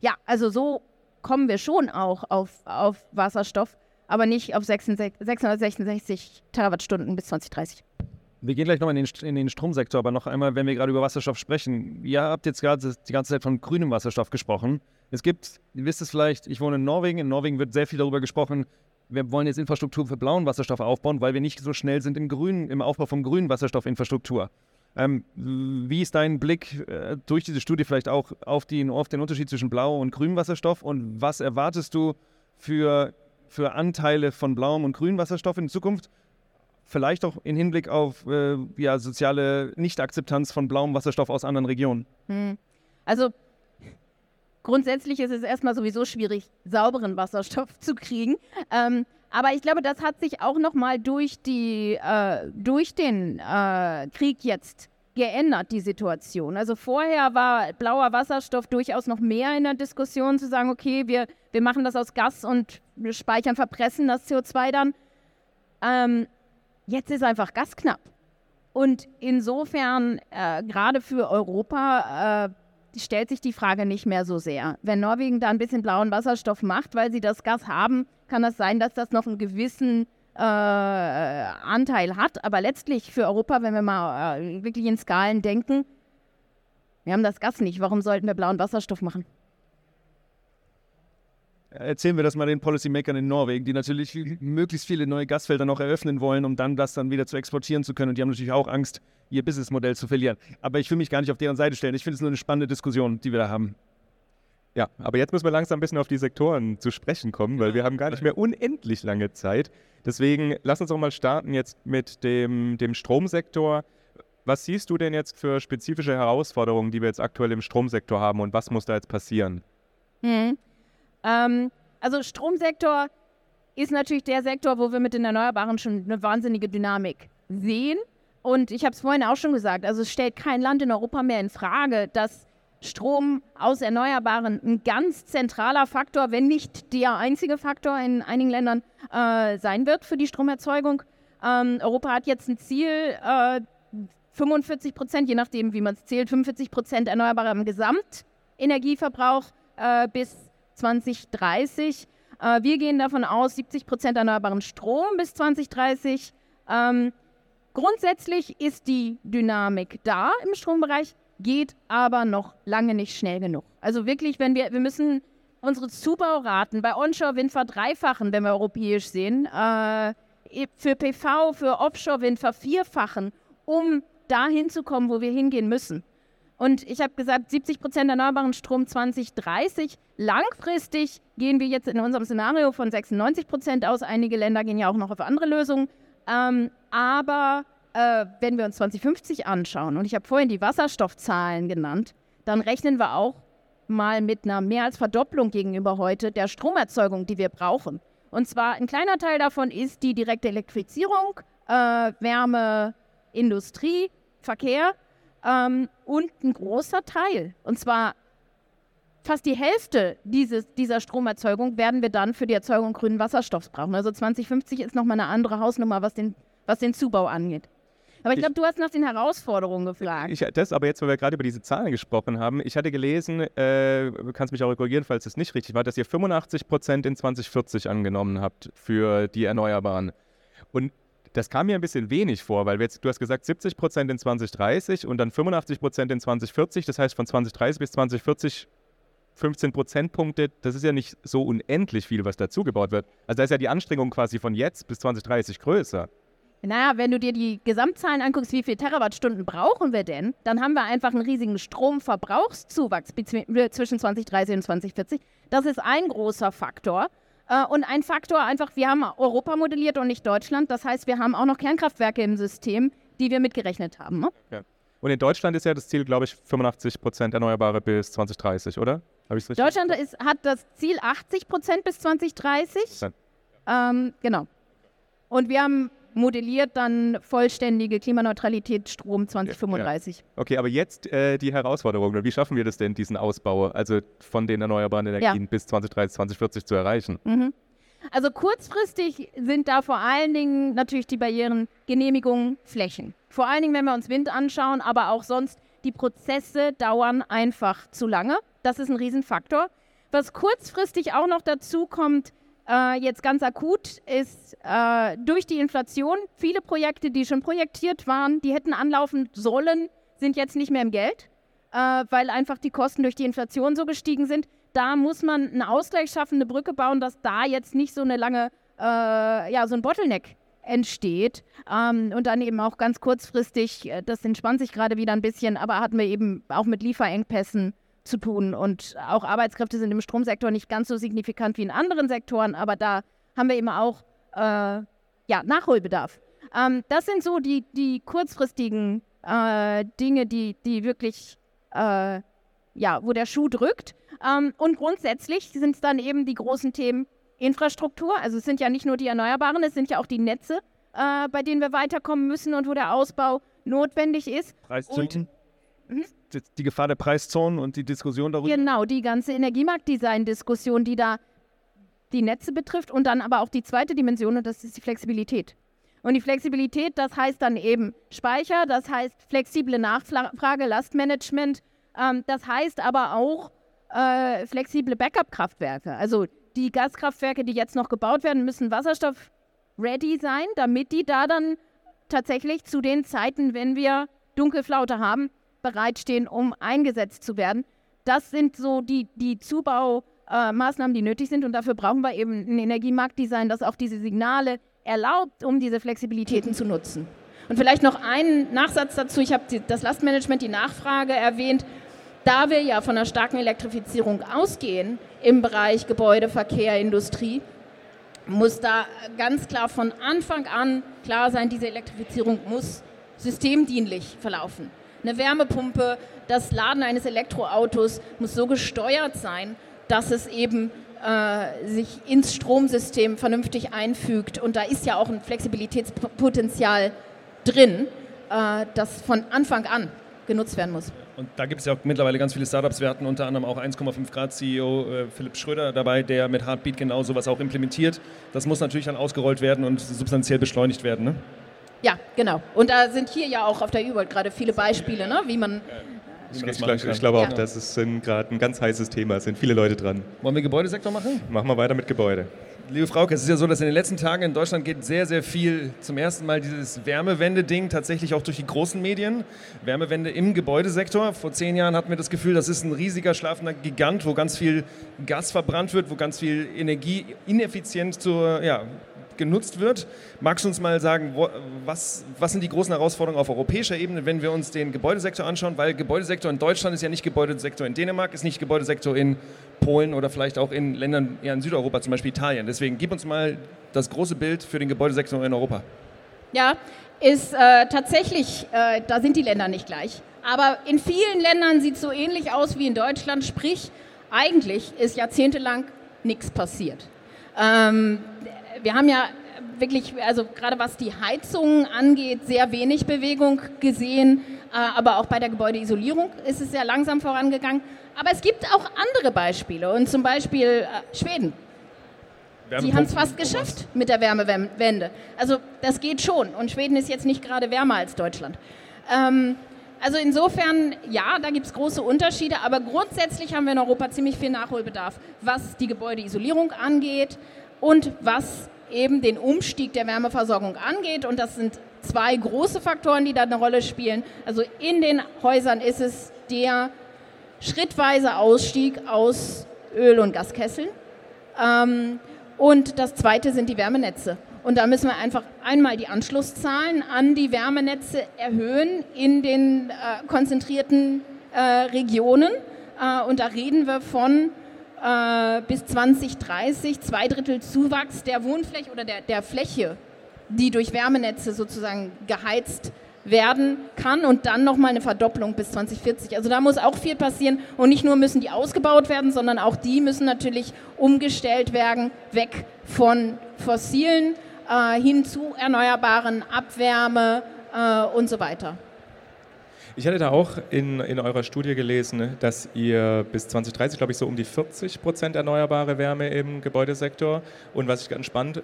ja, also so kommen wir schon auch auf, auf Wasserstoff, aber nicht auf 666 Terawattstunden bis 2030. Wir gehen gleich nochmal in den, in den Stromsektor, aber noch einmal, wenn wir gerade über Wasserstoff sprechen. Ihr habt jetzt gerade die ganze Zeit von grünem Wasserstoff gesprochen. Es gibt, ihr wisst es vielleicht, ich wohne in Norwegen. In Norwegen wird sehr viel darüber gesprochen, wir wollen jetzt Infrastruktur für blauen Wasserstoff aufbauen, weil wir nicht so schnell sind im, grünen, im Aufbau von grünen Wasserstoffinfrastruktur. Ähm, wie ist dein Blick äh, durch diese Studie vielleicht auch auf, die, auf den Unterschied zwischen blau und grünem Wasserstoff und was erwartest du für, für Anteile von blauem und grünem Wasserstoff in Zukunft? vielleicht auch im Hinblick auf äh, ja, soziale Nichtakzeptanz von blauem Wasserstoff aus anderen Regionen? Hm. Also grundsätzlich ist es erstmal sowieso schwierig, sauberen Wasserstoff zu kriegen. Ähm, aber ich glaube, das hat sich auch nochmal durch, äh, durch den äh, Krieg jetzt geändert, die Situation. Also vorher war blauer Wasserstoff durchaus noch mehr in der Diskussion, zu sagen, okay, wir, wir machen das aus Gas und wir speichern, verpressen das CO2 dann. Ähm, jetzt ist einfach Gas knapp. Und insofern, äh, gerade für Europa, äh, stellt sich die Frage nicht mehr so sehr. Wenn Norwegen da ein bisschen blauen Wasserstoff macht, weil sie das Gas haben, kann das sein, dass das noch einen gewissen äh, Anteil hat. Aber letztlich für Europa, wenn wir mal äh, wirklich in Skalen denken, wir haben das Gas nicht. Warum sollten wir blauen Wasserstoff machen? Erzählen wir das mal den Policymakern in Norwegen, die natürlich möglichst viele neue Gasfelder noch eröffnen wollen, um dann das dann wieder zu exportieren zu können. Und die haben natürlich auch Angst, ihr Businessmodell zu verlieren. Aber ich will mich gar nicht auf deren Seite stellen. Ich finde es nur eine spannende Diskussion, die wir da haben. Ja, aber jetzt müssen wir langsam ein bisschen auf die Sektoren zu sprechen kommen, weil wir haben gar nicht mehr unendlich lange Zeit. Deswegen lass uns auch mal starten jetzt mit dem, dem Stromsektor. Was siehst du denn jetzt für spezifische Herausforderungen, die wir jetzt aktuell im Stromsektor haben und was muss da jetzt passieren? Hm. Ähm, also Stromsektor ist natürlich der Sektor, wo wir mit den Erneuerbaren schon eine wahnsinnige Dynamik sehen. Und ich habe es vorhin auch schon gesagt, also es stellt kein Land in Europa mehr in Frage, dass Strom aus Erneuerbaren ein ganz zentraler Faktor, wenn nicht der einzige Faktor in einigen Ländern äh, sein wird für die Stromerzeugung. Ähm, Europa hat jetzt ein Ziel, äh, 45 Prozent, je nachdem, wie man es zählt, 45 Prozent Erneuerbare im Gesamtenergieverbrauch äh, bis 2030. Äh, wir gehen davon aus, 70 Prozent erneuerbaren Strom bis 2030. Ähm, grundsätzlich ist die Dynamik da im Strombereich geht aber noch lange nicht schnell genug. Also wirklich, wenn wir, wir müssen unsere Zubauraten bei Onshore-Wind verdreifachen, wenn wir europäisch sehen, äh, für PV, für Offshore-Wind vervierfachen, um dahin zu kommen, wo wir hingehen müssen. Und ich habe gesagt, 70 Prozent erneuerbaren Strom 2030. Langfristig gehen wir jetzt in unserem Szenario von 96 Prozent aus. Einige Länder gehen ja auch noch auf andere Lösungen. Ähm, aber äh, wenn wir uns 2050 anschauen, und ich habe vorhin die Wasserstoffzahlen genannt, dann rechnen wir auch mal mit einer mehr als Verdopplung gegenüber heute der Stromerzeugung, die wir brauchen. Und zwar ein kleiner Teil davon ist die direkte Elektrifizierung, äh, Wärme, Industrie, Verkehr ähm, und ein großer Teil, und zwar fast die Hälfte dieses, dieser Stromerzeugung werden wir dann für die Erzeugung grünen Wasserstoffs brauchen. Also 2050 ist nochmal eine andere Hausnummer, was den, was den Zubau angeht. Aber ich glaube, du hast nach den Herausforderungen gefragt. Ich, das aber jetzt, weil wir gerade über diese Zahlen gesprochen haben, ich hatte gelesen, äh, du kannst mich auch korrigieren, falls es nicht richtig war, dass ihr 85 Prozent in 2040 angenommen habt für die Erneuerbaren. Und das kam mir ein bisschen wenig vor, weil jetzt, du hast gesagt 70 Prozent in 2030 und dann 85 Prozent in 2040. Das heißt von 2030 bis 2040 15 Prozentpunkte. Das ist ja nicht so unendlich viel, was dazugebaut wird. Also da ist ja die Anstrengung quasi von jetzt bis 2030 größer. Naja, wenn du dir die Gesamtzahlen anguckst, wie viele Terawattstunden brauchen wir denn, dann haben wir einfach einen riesigen Stromverbrauchszuwachs zwischen 2030 und 2040. Das ist ein großer Faktor. Äh, und ein Faktor einfach, wir haben Europa modelliert und nicht Deutschland. Das heißt, wir haben auch noch Kernkraftwerke im System, die wir mitgerechnet haben. Ne? Ja. Und in Deutschland ist ja das Ziel, glaube ich, 85 Prozent Erneuerbare bis 2030, oder? Habe ich richtig? Deutschland ist, hat das Ziel 80 Prozent bis 2030. Ähm, genau. Und wir haben modelliert dann vollständige Klimaneutralität Strom 2035. Ja. Okay, aber jetzt äh, die Herausforderung. Wie schaffen wir das denn, diesen Ausbau, also von den erneuerbaren Energien ja. bis 2030, 2040 zu erreichen? Mhm. Also kurzfristig sind da vor allen Dingen natürlich die Barrieren Genehmigungen, Flächen. Vor allen Dingen, wenn wir uns Wind anschauen, aber auch sonst, die Prozesse dauern einfach zu lange. Das ist ein Riesenfaktor. Was kurzfristig auch noch dazu kommt, äh, jetzt ganz akut ist äh, durch die Inflation viele Projekte, die schon projektiert waren, die hätten anlaufen sollen, sind jetzt nicht mehr im Geld, äh, weil einfach die Kosten durch die Inflation so gestiegen sind. Da muss man einen Ausgleich schaffen, eine Brücke bauen, dass da jetzt nicht so eine lange, äh, ja, so ein Bottleneck entsteht. Ähm, und dann eben auch ganz kurzfristig, äh, das entspannt sich gerade wieder ein bisschen, aber hatten wir eben auch mit Lieferengpässen zu tun. Und auch Arbeitskräfte sind im Stromsektor nicht ganz so signifikant wie in anderen Sektoren, aber da haben wir eben auch äh, ja, Nachholbedarf. Ähm, das sind so die, die kurzfristigen äh, Dinge, die, die wirklich, äh, ja, wo der Schuh drückt. Ähm, und grundsätzlich sind es dann eben die großen Themen Infrastruktur. Also es sind ja nicht nur die Erneuerbaren, es sind ja auch die Netze, äh, bei denen wir weiterkommen müssen und wo der Ausbau notwendig ist. Preiszonen. Mhm. Die Gefahr der Preiszonen und die Diskussion darüber. Genau, die ganze Energiemarktdesign-Diskussion, die da die Netze betrifft und dann aber auch die zweite Dimension und das ist die Flexibilität. Und die Flexibilität, das heißt dann eben Speicher, das heißt flexible Nachfrage, Lastmanagement, ähm, das heißt aber auch äh, flexible Backup-Kraftwerke. Also die Gaskraftwerke, die jetzt noch gebaut werden, müssen wasserstoff-ready sein, damit die da dann tatsächlich zu den Zeiten, wenn wir Dunkelflaute haben, bereitstehen, um eingesetzt zu werden. Das sind so die, die Zubaumaßnahmen, die nötig sind. Und dafür brauchen wir eben ein Energiemarktdesign, das auch diese Signale erlaubt, um diese Flexibilitäten zu nutzen. Und vielleicht noch einen Nachsatz dazu. Ich habe das Lastmanagement, die Nachfrage erwähnt. Da wir ja von einer starken Elektrifizierung ausgehen im Bereich Gebäude, Verkehr, Industrie, muss da ganz klar von Anfang an klar sein, diese Elektrifizierung muss systemdienlich verlaufen. Eine Wärmepumpe, das Laden eines Elektroautos muss so gesteuert sein, dass es eben äh, sich ins Stromsystem vernünftig einfügt. Und da ist ja auch ein Flexibilitätspotenzial drin, äh, das von Anfang an genutzt werden muss. Und da gibt es ja auch mittlerweile ganz viele Startups. Wir hatten unter anderem auch 1,5 Grad CEO äh, Philipp Schröder dabei, der mit Heartbeat genau sowas auch implementiert. Das muss natürlich dann ausgerollt werden und substanziell beschleunigt werden. Ne? Ja, genau. Und da sind hier ja auch auf der U-World gerade viele Beispiele, ne? wie man ich, ich, glaub, ich, glaube auch, ja. das ist gerade ein ganz heißes Thema. Es sind viele Leute dran. Wollen wir Gebäudesektor machen? Machen wir weiter mit Gebäude. Liebe Frauke, es ist ja so, dass in den letzten Tagen in Deutschland geht sehr, sehr viel zum ersten Mal dieses Wärmewende-Ding tatsächlich auch durch die großen Medien. Wärmewende im Gebäudesektor. Vor zehn Jahren hatten wir das Gefühl, das ist ein riesiger schlafender Gigant, wo ganz viel Gas verbrannt wird, wo ganz viel Energie ineffizient zur, ja, genutzt wird. Magst du uns mal sagen, wo, was, was sind die großen Herausforderungen auf europäischer Ebene, wenn wir uns den Gebäudesektor anschauen? Weil Gebäudesektor in Deutschland ist ja nicht Gebäudesektor in Dänemark, ist nicht Gebäudesektor in Polen oder vielleicht auch in Ländern eher in Südeuropa, zum Beispiel Italien. Deswegen gib uns mal das große Bild für den Gebäudesektor in Europa. Ja, ist äh, tatsächlich, äh, da sind die Länder nicht gleich. Aber in vielen Ländern sieht es so ähnlich aus wie in Deutschland, sprich, eigentlich ist jahrzehntelang nichts passiert. Ähm, wir haben ja wirklich, also gerade was die Heizungen angeht, sehr wenig Bewegung gesehen. Äh, aber auch bei der Gebäudeisolierung ist es sehr langsam vorangegangen. Aber es gibt auch andere Beispiele und zum Beispiel äh, Schweden. Sie haben es fast geschafft mit der Wärmewende. Also das geht schon. Und Schweden ist jetzt nicht gerade wärmer als Deutschland. Ähm, also insofern, ja, da gibt es große Unterschiede, aber grundsätzlich haben wir in Europa ziemlich viel Nachholbedarf, was die Gebäudeisolierung angeht und was eben den Umstieg der Wärmeversorgung angeht. Und das sind zwei große Faktoren, die da eine Rolle spielen. Also in den Häusern ist es der schrittweise Ausstieg aus Öl- und Gaskesseln. Ähm, und das zweite sind die Wärmenetze. Und da müssen wir einfach einmal die Anschlusszahlen an die Wärmenetze erhöhen in den äh, konzentrierten äh, Regionen. Äh, und da reden wir von äh, bis 2030 zwei Drittel Zuwachs der Wohnfläche oder der, der Fläche, die durch Wärmenetze sozusagen geheizt werden kann und dann nochmal eine Verdopplung bis 2040. Also da muss auch viel passieren und nicht nur müssen die ausgebaut werden, sondern auch die müssen natürlich umgestellt werden, weg von fossilen äh, hin zu erneuerbaren Abwärme äh, und so weiter. Ich hatte da auch in, in eurer Studie gelesen, dass ihr bis 2030, glaube ich, so um die 40 Prozent erneuerbare Wärme im Gebäudesektor und was ich ganz spannend,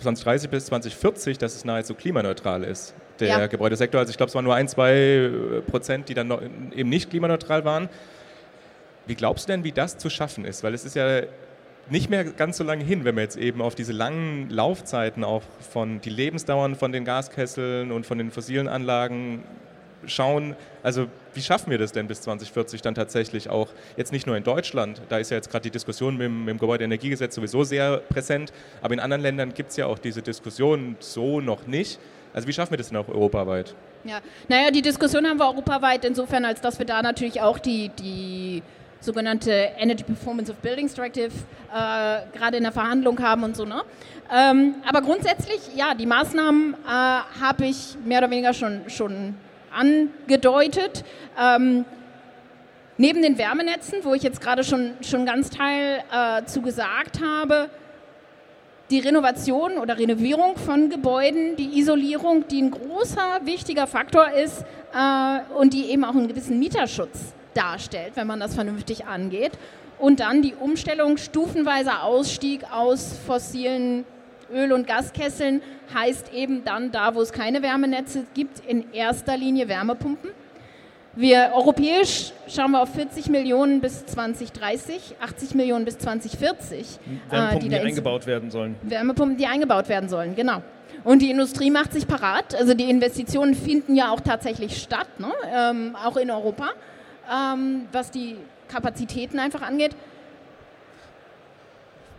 2030 bis 2040, dass es nahezu klimaneutral ist, der ja. Gebäudesektor. Also ich glaube, es waren nur ein, zwei Prozent, die dann eben nicht klimaneutral waren. Wie glaubst du denn, wie das zu schaffen ist? Weil es ist ja nicht mehr ganz so lange hin, wenn wir jetzt eben auf diese langen Laufzeiten auch von die Lebensdauern von den Gaskesseln und von den fossilen Anlagen schauen, also wie schaffen wir das denn bis 2040 dann tatsächlich auch, jetzt nicht nur in Deutschland, da ist ja jetzt gerade die Diskussion mit, dem, mit dem Gebäudeenergiegesetz sowieso sehr präsent, aber in anderen Ländern gibt es ja auch diese Diskussion so noch nicht. Also wie schaffen wir das denn auch europaweit? Ja, naja, die Diskussion haben wir europaweit insofern, als dass wir da natürlich auch die, die sogenannte Energy Performance of Buildings Directive äh, gerade in der Verhandlung haben und so. Ne? Ähm, aber grundsätzlich, ja, die Maßnahmen äh, habe ich mehr oder weniger schon, schon angedeutet. Ähm, neben den Wärmenetzen, wo ich jetzt gerade schon, schon ganz Teil äh, zu gesagt habe, die Renovation oder Renovierung von Gebäuden, die Isolierung, die ein großer, wichtiger Faktor ist äh, und die eben auch einen gewissen Mieterschutz darstellt, wenn man das vernünftig angeht. Und dann die Umstellung, stufenweiser Ausstieg aus fossilen Öl- und Gaskesseln heißt eben dann da, wo es keine Wärmenetze gibt, in erster Linie Wärmepumpen. Wir europäisch schauen wir auf 40 Millionen bis 2030, 80 Millionen bis 2040. Wärmepumpen, äh, die, die eingebaut werden sollen. Wärmepumpen, die eingebaut werden sollen, genau. Und die Industrie macht sich parat. Also die Investitionen finden ja auch tatsächlich statt, ne? ähm, auch in Europa, ähm, was die Kapazitäten einfach angeht.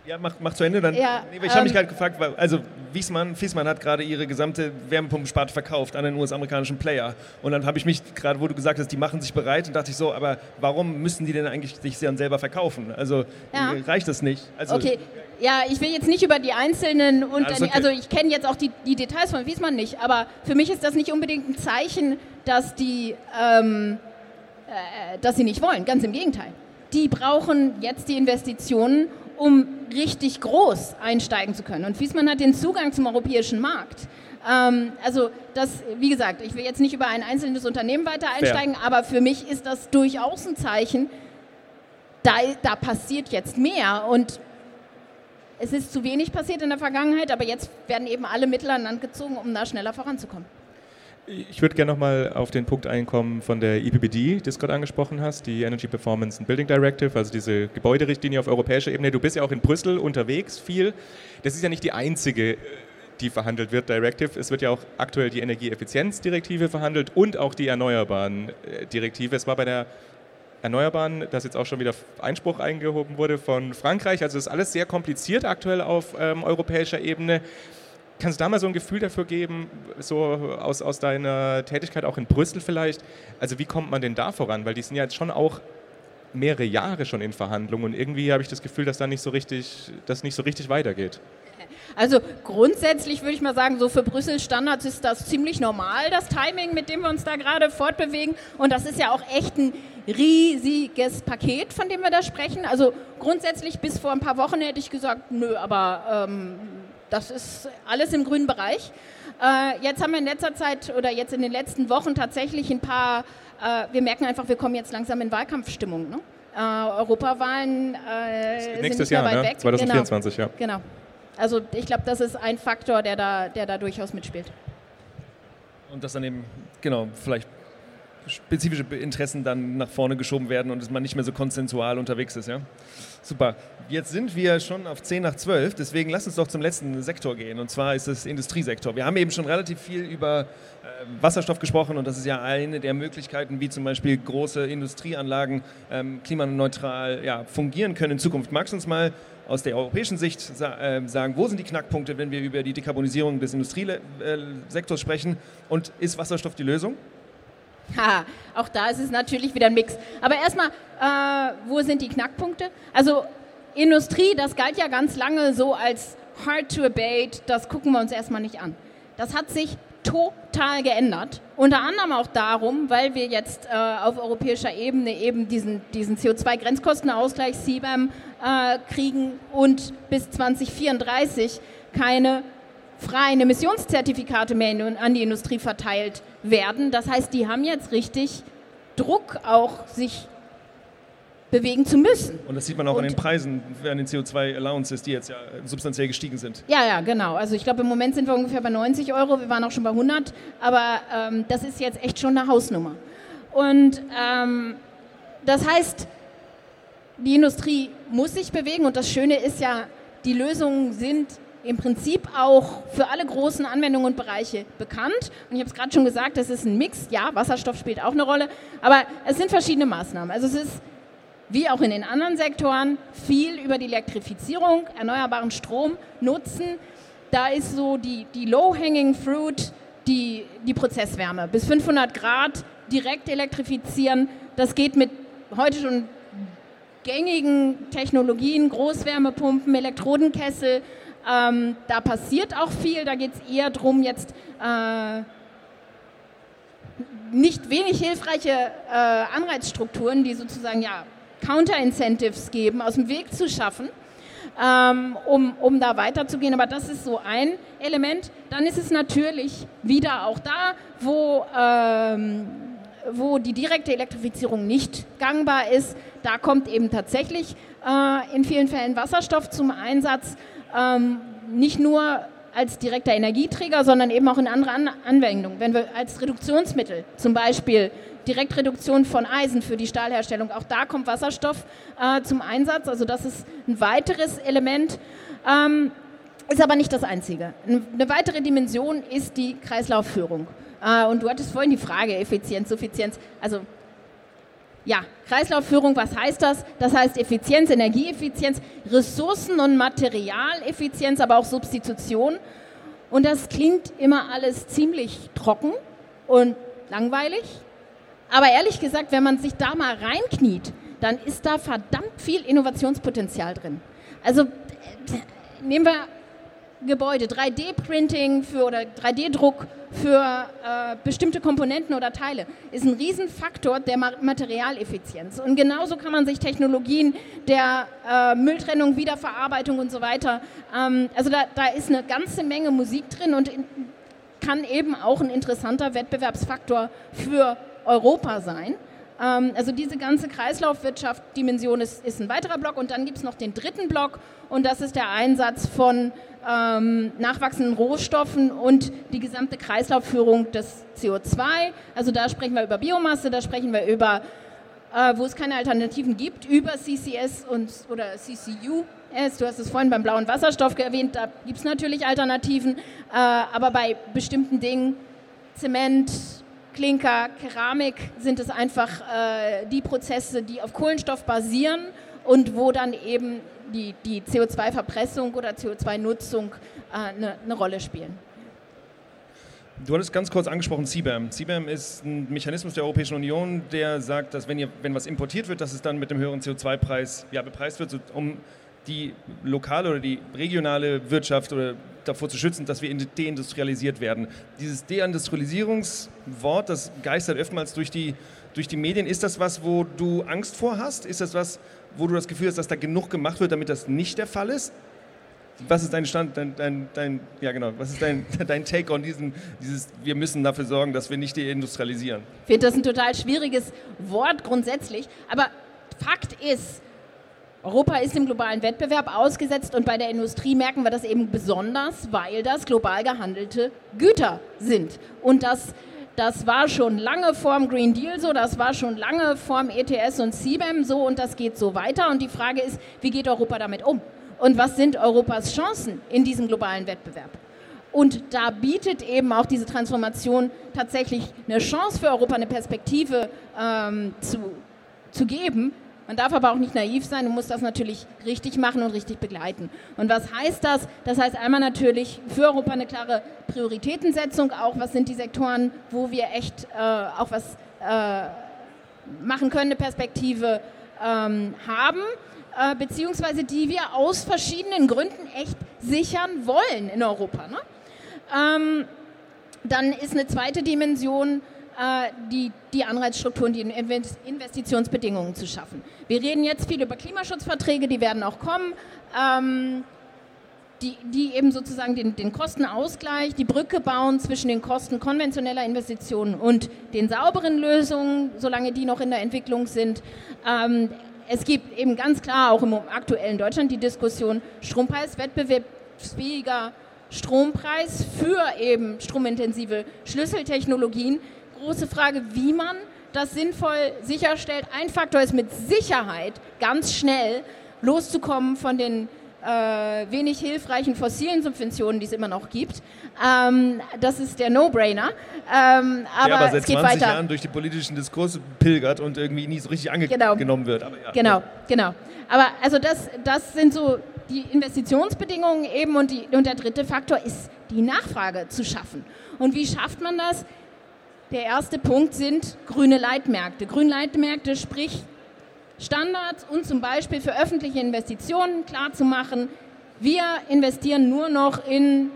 Ja, mach, mach zu Ende. Dann, ja, ich habe ähm, mich gerade gefragt, also Wiesmann, Fiesmann hat gerade ihre gesamte Wärmepumpensparte verkauft an einen US-amerikanischen Player. Und dann habe ich mich gerade, wo du gesagt hast, die machen sich bereit, und dachte ich so, aber warum müssen die denn eigentlich sich dann selber verkaufen? Also ja. reicht das nicht? Also, okay, ja, ich will jetzt nicht über die einzelnen, und, also, okay. also ich kenne jetzt auch die, die, Details von Wiesmann nicht, aber für mich ist das nicht unbedingt ein Zeichen, dass die, ähm, äh, dass sie nicht wollen. Ganz im Gegenteil. Die brauchen jetzt die Investitionen, um richtig groß einsteigen zu können. Und Wiesmann hat den Zugang zum europäischen Markt. Ähm, also das, wie gesagt, ich will jetzt nicht über ein einzelnes Unternehmen weiter einsteigen, Fair. aber für mich ist das durchaus ein Zeichen, da, da passiert jetzt mehr. Und es ist zu wenig passiert in der Vergangenheit, aber jetzt werden eben alle Mittel an Land gezogen, um da schneller voranzukommen. Ich würde gerne nochmal auf den Punkt einkommen von der EPBD, die du gerade angesprochen hast, die Energy Performance and Building Directive, also diese Gebäuderichtlinie auf europäischer Ebene. Du bist ja auch in Brüssel unterwegs viel. Das ist ja nicht die einzige, die verhandelt wird, Directive. Es wird ja auch aktuell die Energieeffizienzdirektive verhandelt und auch die Erneuerbaren-Direktive. Es war bei der Erneuerbaren, dass jetzt auch schon wieder Einspruch eingehoben wurde von Frankreich. Also ist alles sehr kompliziert aktuell auf ähm, europäischer Ebene. Kannst du da mal so ein Gefühl dafür geben, so aus, aus deiner Tätigkeit auch in Brüssel vielleicht? Also wie kommt man denn da voran? Weil die sind ja jetzt schon auch mehrere Jahre schon in Verhandlungen und irgendwie habe ich das Gefühl, dass da nicht so richtig, das nicht so richtig weitergeht. Also grundsätzlich würde ich mal sagen, so für Brüssel Standards ist das ziemlich normal, das Timing, mit dem wir uns da gerade fortbewegen. Und das ist ja auch echt ein riesiges Paket, von dem wir da sprechen. Also grundsätzlich bis vor ein paar Wochen hätte ich gesagt, nö, aber ähm, das ist alles im grünen Bereich. Äh, jetzt haben wir in letzter Zeit oder jetzt in den letzten Wochen tatsächlich ein paar, äh, wir merken einfach, wir kommen jetzt langsam in Wahlkampfstimmung. Ne? Äh, Europawahlen äh, Nächstes Jahr, weit ne? weg. 2024, genau. ja. Genau. Also ich glaube, das ist ein Faktor, der da, der da durchaus mitspielt. Und das dann eben, genau, vielleicht spezifische Interessen dann nach vorne geschoben werden und man nicht mehr so konsensual unterwegs ist. Ja? Super. Jetzt sind wir schon auf 10 nach 12, deswegen lass uns doch zum letzten Sektor gehen und zwar ist es Industriesektor. Wir haben eben schon relativ viel über äh, Wasserstoff gesprochen und das ist ja eine der Möglichkeiten, wie zum Beispiel große Industrieanlagen ähm, klimaneutral ja, fungieren können in Zukunft. Magst du uns mal aus der europäischen Sicht sa äh, sagen, wo sind die Knackpunkte, wenn wir über die Dekarbonisierung des Industriesektors sprechen und ist Wasserstoff die Lösung? Ha, auch da ist es natürlich wieder ein Mix. Aber erstmal, äh, wo sind die Knackpunkte? Also Industrie, das galt ja ganz lange so als hard to abate, das gucken wir uns erstmal nicht an. Das hat sich total geändert. Unter anderem auch darum, weil wir jetzt äh, auf europäischer Ebene eben diesen, diesen CO2-Grenzkostenausgleich CBAM äh, kriegen und bis 2034 keine freien Emissionszertifikate mehr an die Industrie verteilt werden. Das heißt, die haben jetzt richtig Druck, auch sich bewegen zu müssen. Und das sieht man auch und an den Preisen, an den CO2-Allowances, die jetzt ja substanziell gestiegen sind. Ja, ja, genau. Also ich glaube, im Moment sind wir ungefähr bei 90 Euro, wir waren auch schon bei 100, aber ähm, das ist jetzt echt schon eine Hausnummer. Und ähm, das heißt, die Industrie muss sich bewegen und das Schöne ist ja, die Lösungen sind im Prinzip auch für alle großen Anwendungen und Bereiche bekannt. Und ich habe es gerade schon gesagt, das ist ein Mix. Ja, Wasserstoff spielt auch eine Rolle, aber es sind verschiedene Maßnahmen. Also es ist wie auch in den anderen Sektoren viel über die Elektrifizierung, erneuerbaren Strom nutzen. Da ist so die, die low-hanging fruit, die, die Prozesswärme. Bis 500 Grad direkt elektrifizieren. Das geht mit heute schon gängigen Technologien, Großwärmepumpen, Elektrodenkessel, ähm, da passiert auch viel. Da geht es eher darum, jetzt äh, nicht wenig hilfreiche äh, Anreizstrukturen, die sozusagen ja Counter-Incentives geben, aus dem Weg zu schaffen, ähm, um, um da weiterzugehen. Aber das ist so ein Element. Dann ist es natürlich wieder auch da, wo, ähm, wo die direkte Elektrifizierung nicht gangbar ist. Da kommt eben tatsächlich äh, in vielen Fällen Wasserstoff zum Einsatz. Ähm, nicht nur als direkter Energieträger, sondern eben auch in andere An Anwendungen. Wenn wir als Reduktionsmittel zum Beispiel Direktreduktion von Eisen für die Stahlherstellung, auch da kommt Wasserstoff äh, zum Einsatz. Also das ist ein weiteres Element. Ähm, ist aber nicht das Einzige. Eine weitere Dimension ist die Kreislaufführung. Äh, und du hattest vorhin die Frage Effizienz, Suffizienz. Also ja, Kreislaufführung, was heißt das? Das heißt Effizienz, Energieeffizienz, Ressourcen- und Materialeffizienz, aber auch Substitution. Und das klingt immer alles ziemlich trocken und langweilig. Aber ehrlich gesagt, wenn man sich da mal reinkniet, dann ist da verdammt viel Innovationspotenzial drin. Also äh, nehmen wir Gebäude, 3D-Printing für oder 3D-Druck für äh, bestimmte Komponenten oder Teile ist ein Riesenfaktor der Materialeffizienz. Und genauso kann man sich Technologien der äh, Mülltrennung, Wiederverarbeitung und so weiter, ähm, also da, da ist eine ganze Menge Musik drin und in, kann eben auch ein interessanter Wettbewerbsfaktor für Europa sein. Ähm, also diese ganze Kreislaufwirtschaft-Dimension ist, ist, ein weiterer Block und dann gibt es noch den dritten Block und das ist der Einsatz von ähm, nachwachsenden Rohstoffen und die gesamte Kreislaufführung des CO2. Also da sprechen wir über Biomasse, da sprechen wir über, äh, wo es keine Alternativen gibt, über CCS und, oder CCUS. Du hast es vorhin beim blauen Wasserstoff erwähnt, da gibt es natürlich Alternativen, äh, aber bei bestimmten Dingen, Zement, Klinker, Keramik, sind es einfach äh, die Prozesse, die auf Kohlenstoff basieren und wo dann eben die, die CO2-Verpressung oder CO2-Nutzung eine, äh, eine Rolle spielen. Du hattest ganz kurz angesprochen CBAM. CBAM ist ein Mechanismus der Europäischen Union, der sagt, dass wenn, ihr, wenn was importiert wird, dass es dann mit dem höheren CO2-Preis ja, bepreist wird, um die lokale oder die regionale Wirtschaft oder davor zu schützen, dass wir deindustrialisiert werden. Dieses Deindustrialisierungswort, das geistert oftmals durch die, durch die Medien. Ist das was, wo du Angst vor hast? Ist das was, wo du das Gefühl hast, dass da genug gemacht wird, damit das nicht der Fall ist? Was ist dein Stand, dein, dein, dein ja genau, was ist dein, dein Take on diesen, dieses, wir müssen dafür sorgen, dass wir nicht deindustrialisieren? Ich finde das ein total schwieriges Wort grundsätzlich, aber Fakt ist, Europa ist im globalen Wettbewerb ausgesetzt und bei der Industrie merken wir das eben besonders, weil das global gehandelte Güter sind. Und das das war schon lange vorm Green Deal so, das war schon lange vorm ETS und CBAM so und das geht so weiter. Und die Frage ist, wie geht Europa damit um? Und was sind Europas Chancen in diesem globalen Wettbewerb? Und da bietet eben auch diese Transformation tatsächlich eine Chance für Europa, eine Perspektive ähm, zu, zu geben, man darf aber auch nicht naiv sein, du musst das natürlich richtig machen und richtig begleiten. Und was heißt das? Das heißt einmal natürlich für Europa eine klare Prioritätensetzung, auch was sind die Sektoren, wo wir echt äh, auch was äh, machen können, eine Perspektive ähm, haben, äh, beziehungsweise die wir aus verschiedenen Gründen echt sichern wollen in Europa. Ne? Ähm, dann ist eine zweite Dimension, die, die Anreizstrukturen, die Investitionsbedingungen zu schaffen. Wir reden jetzt viel über Klimaschutzverträge, die werden auch kommen, ähm, die, die, eben sozusagen den, den, Kostenausgleich, die Brücke bauen zwischen den Kosten konventioneller Investitionen und den sauberen Lösungen, solange die noch in der Entwicklung sind. Ähm, es gibt eben ganz klar auch im aktuellen Deutschland die Diskussion, Strompreis wettbewerbsfähiger Strompreis für eben stromintensive Schlüsseltechnologien große Frage, wie man das sinnvoll sicherstellt. Ein Faktor ist mit Sicherheit ganz schnell loszukommen von den äh, wenig hilfreichen fossilen Subventionen, die es immer noch gibt. Ähm, das ist der No-Brainer. Ähm, aber, ja, aber seit es geht 20 weiter. Jahren durch die politischen Diskurse pilgert und irgendwie nie so richtig angenommen genau. wird. Aber ja. Genau, genau. Aber also das, das sind so die Investitionsbedingungen eben und, die, und der dritte Faktor ist die Nachfrage zu schaffen. Und wie schafft man das? Der erste Punkt sind grüne Leitmärkte. Grüne Leitmärkte, sprich Standards und zum Beispiel für öffentliche Investitionen klarzumachen, wir investieren nur noch in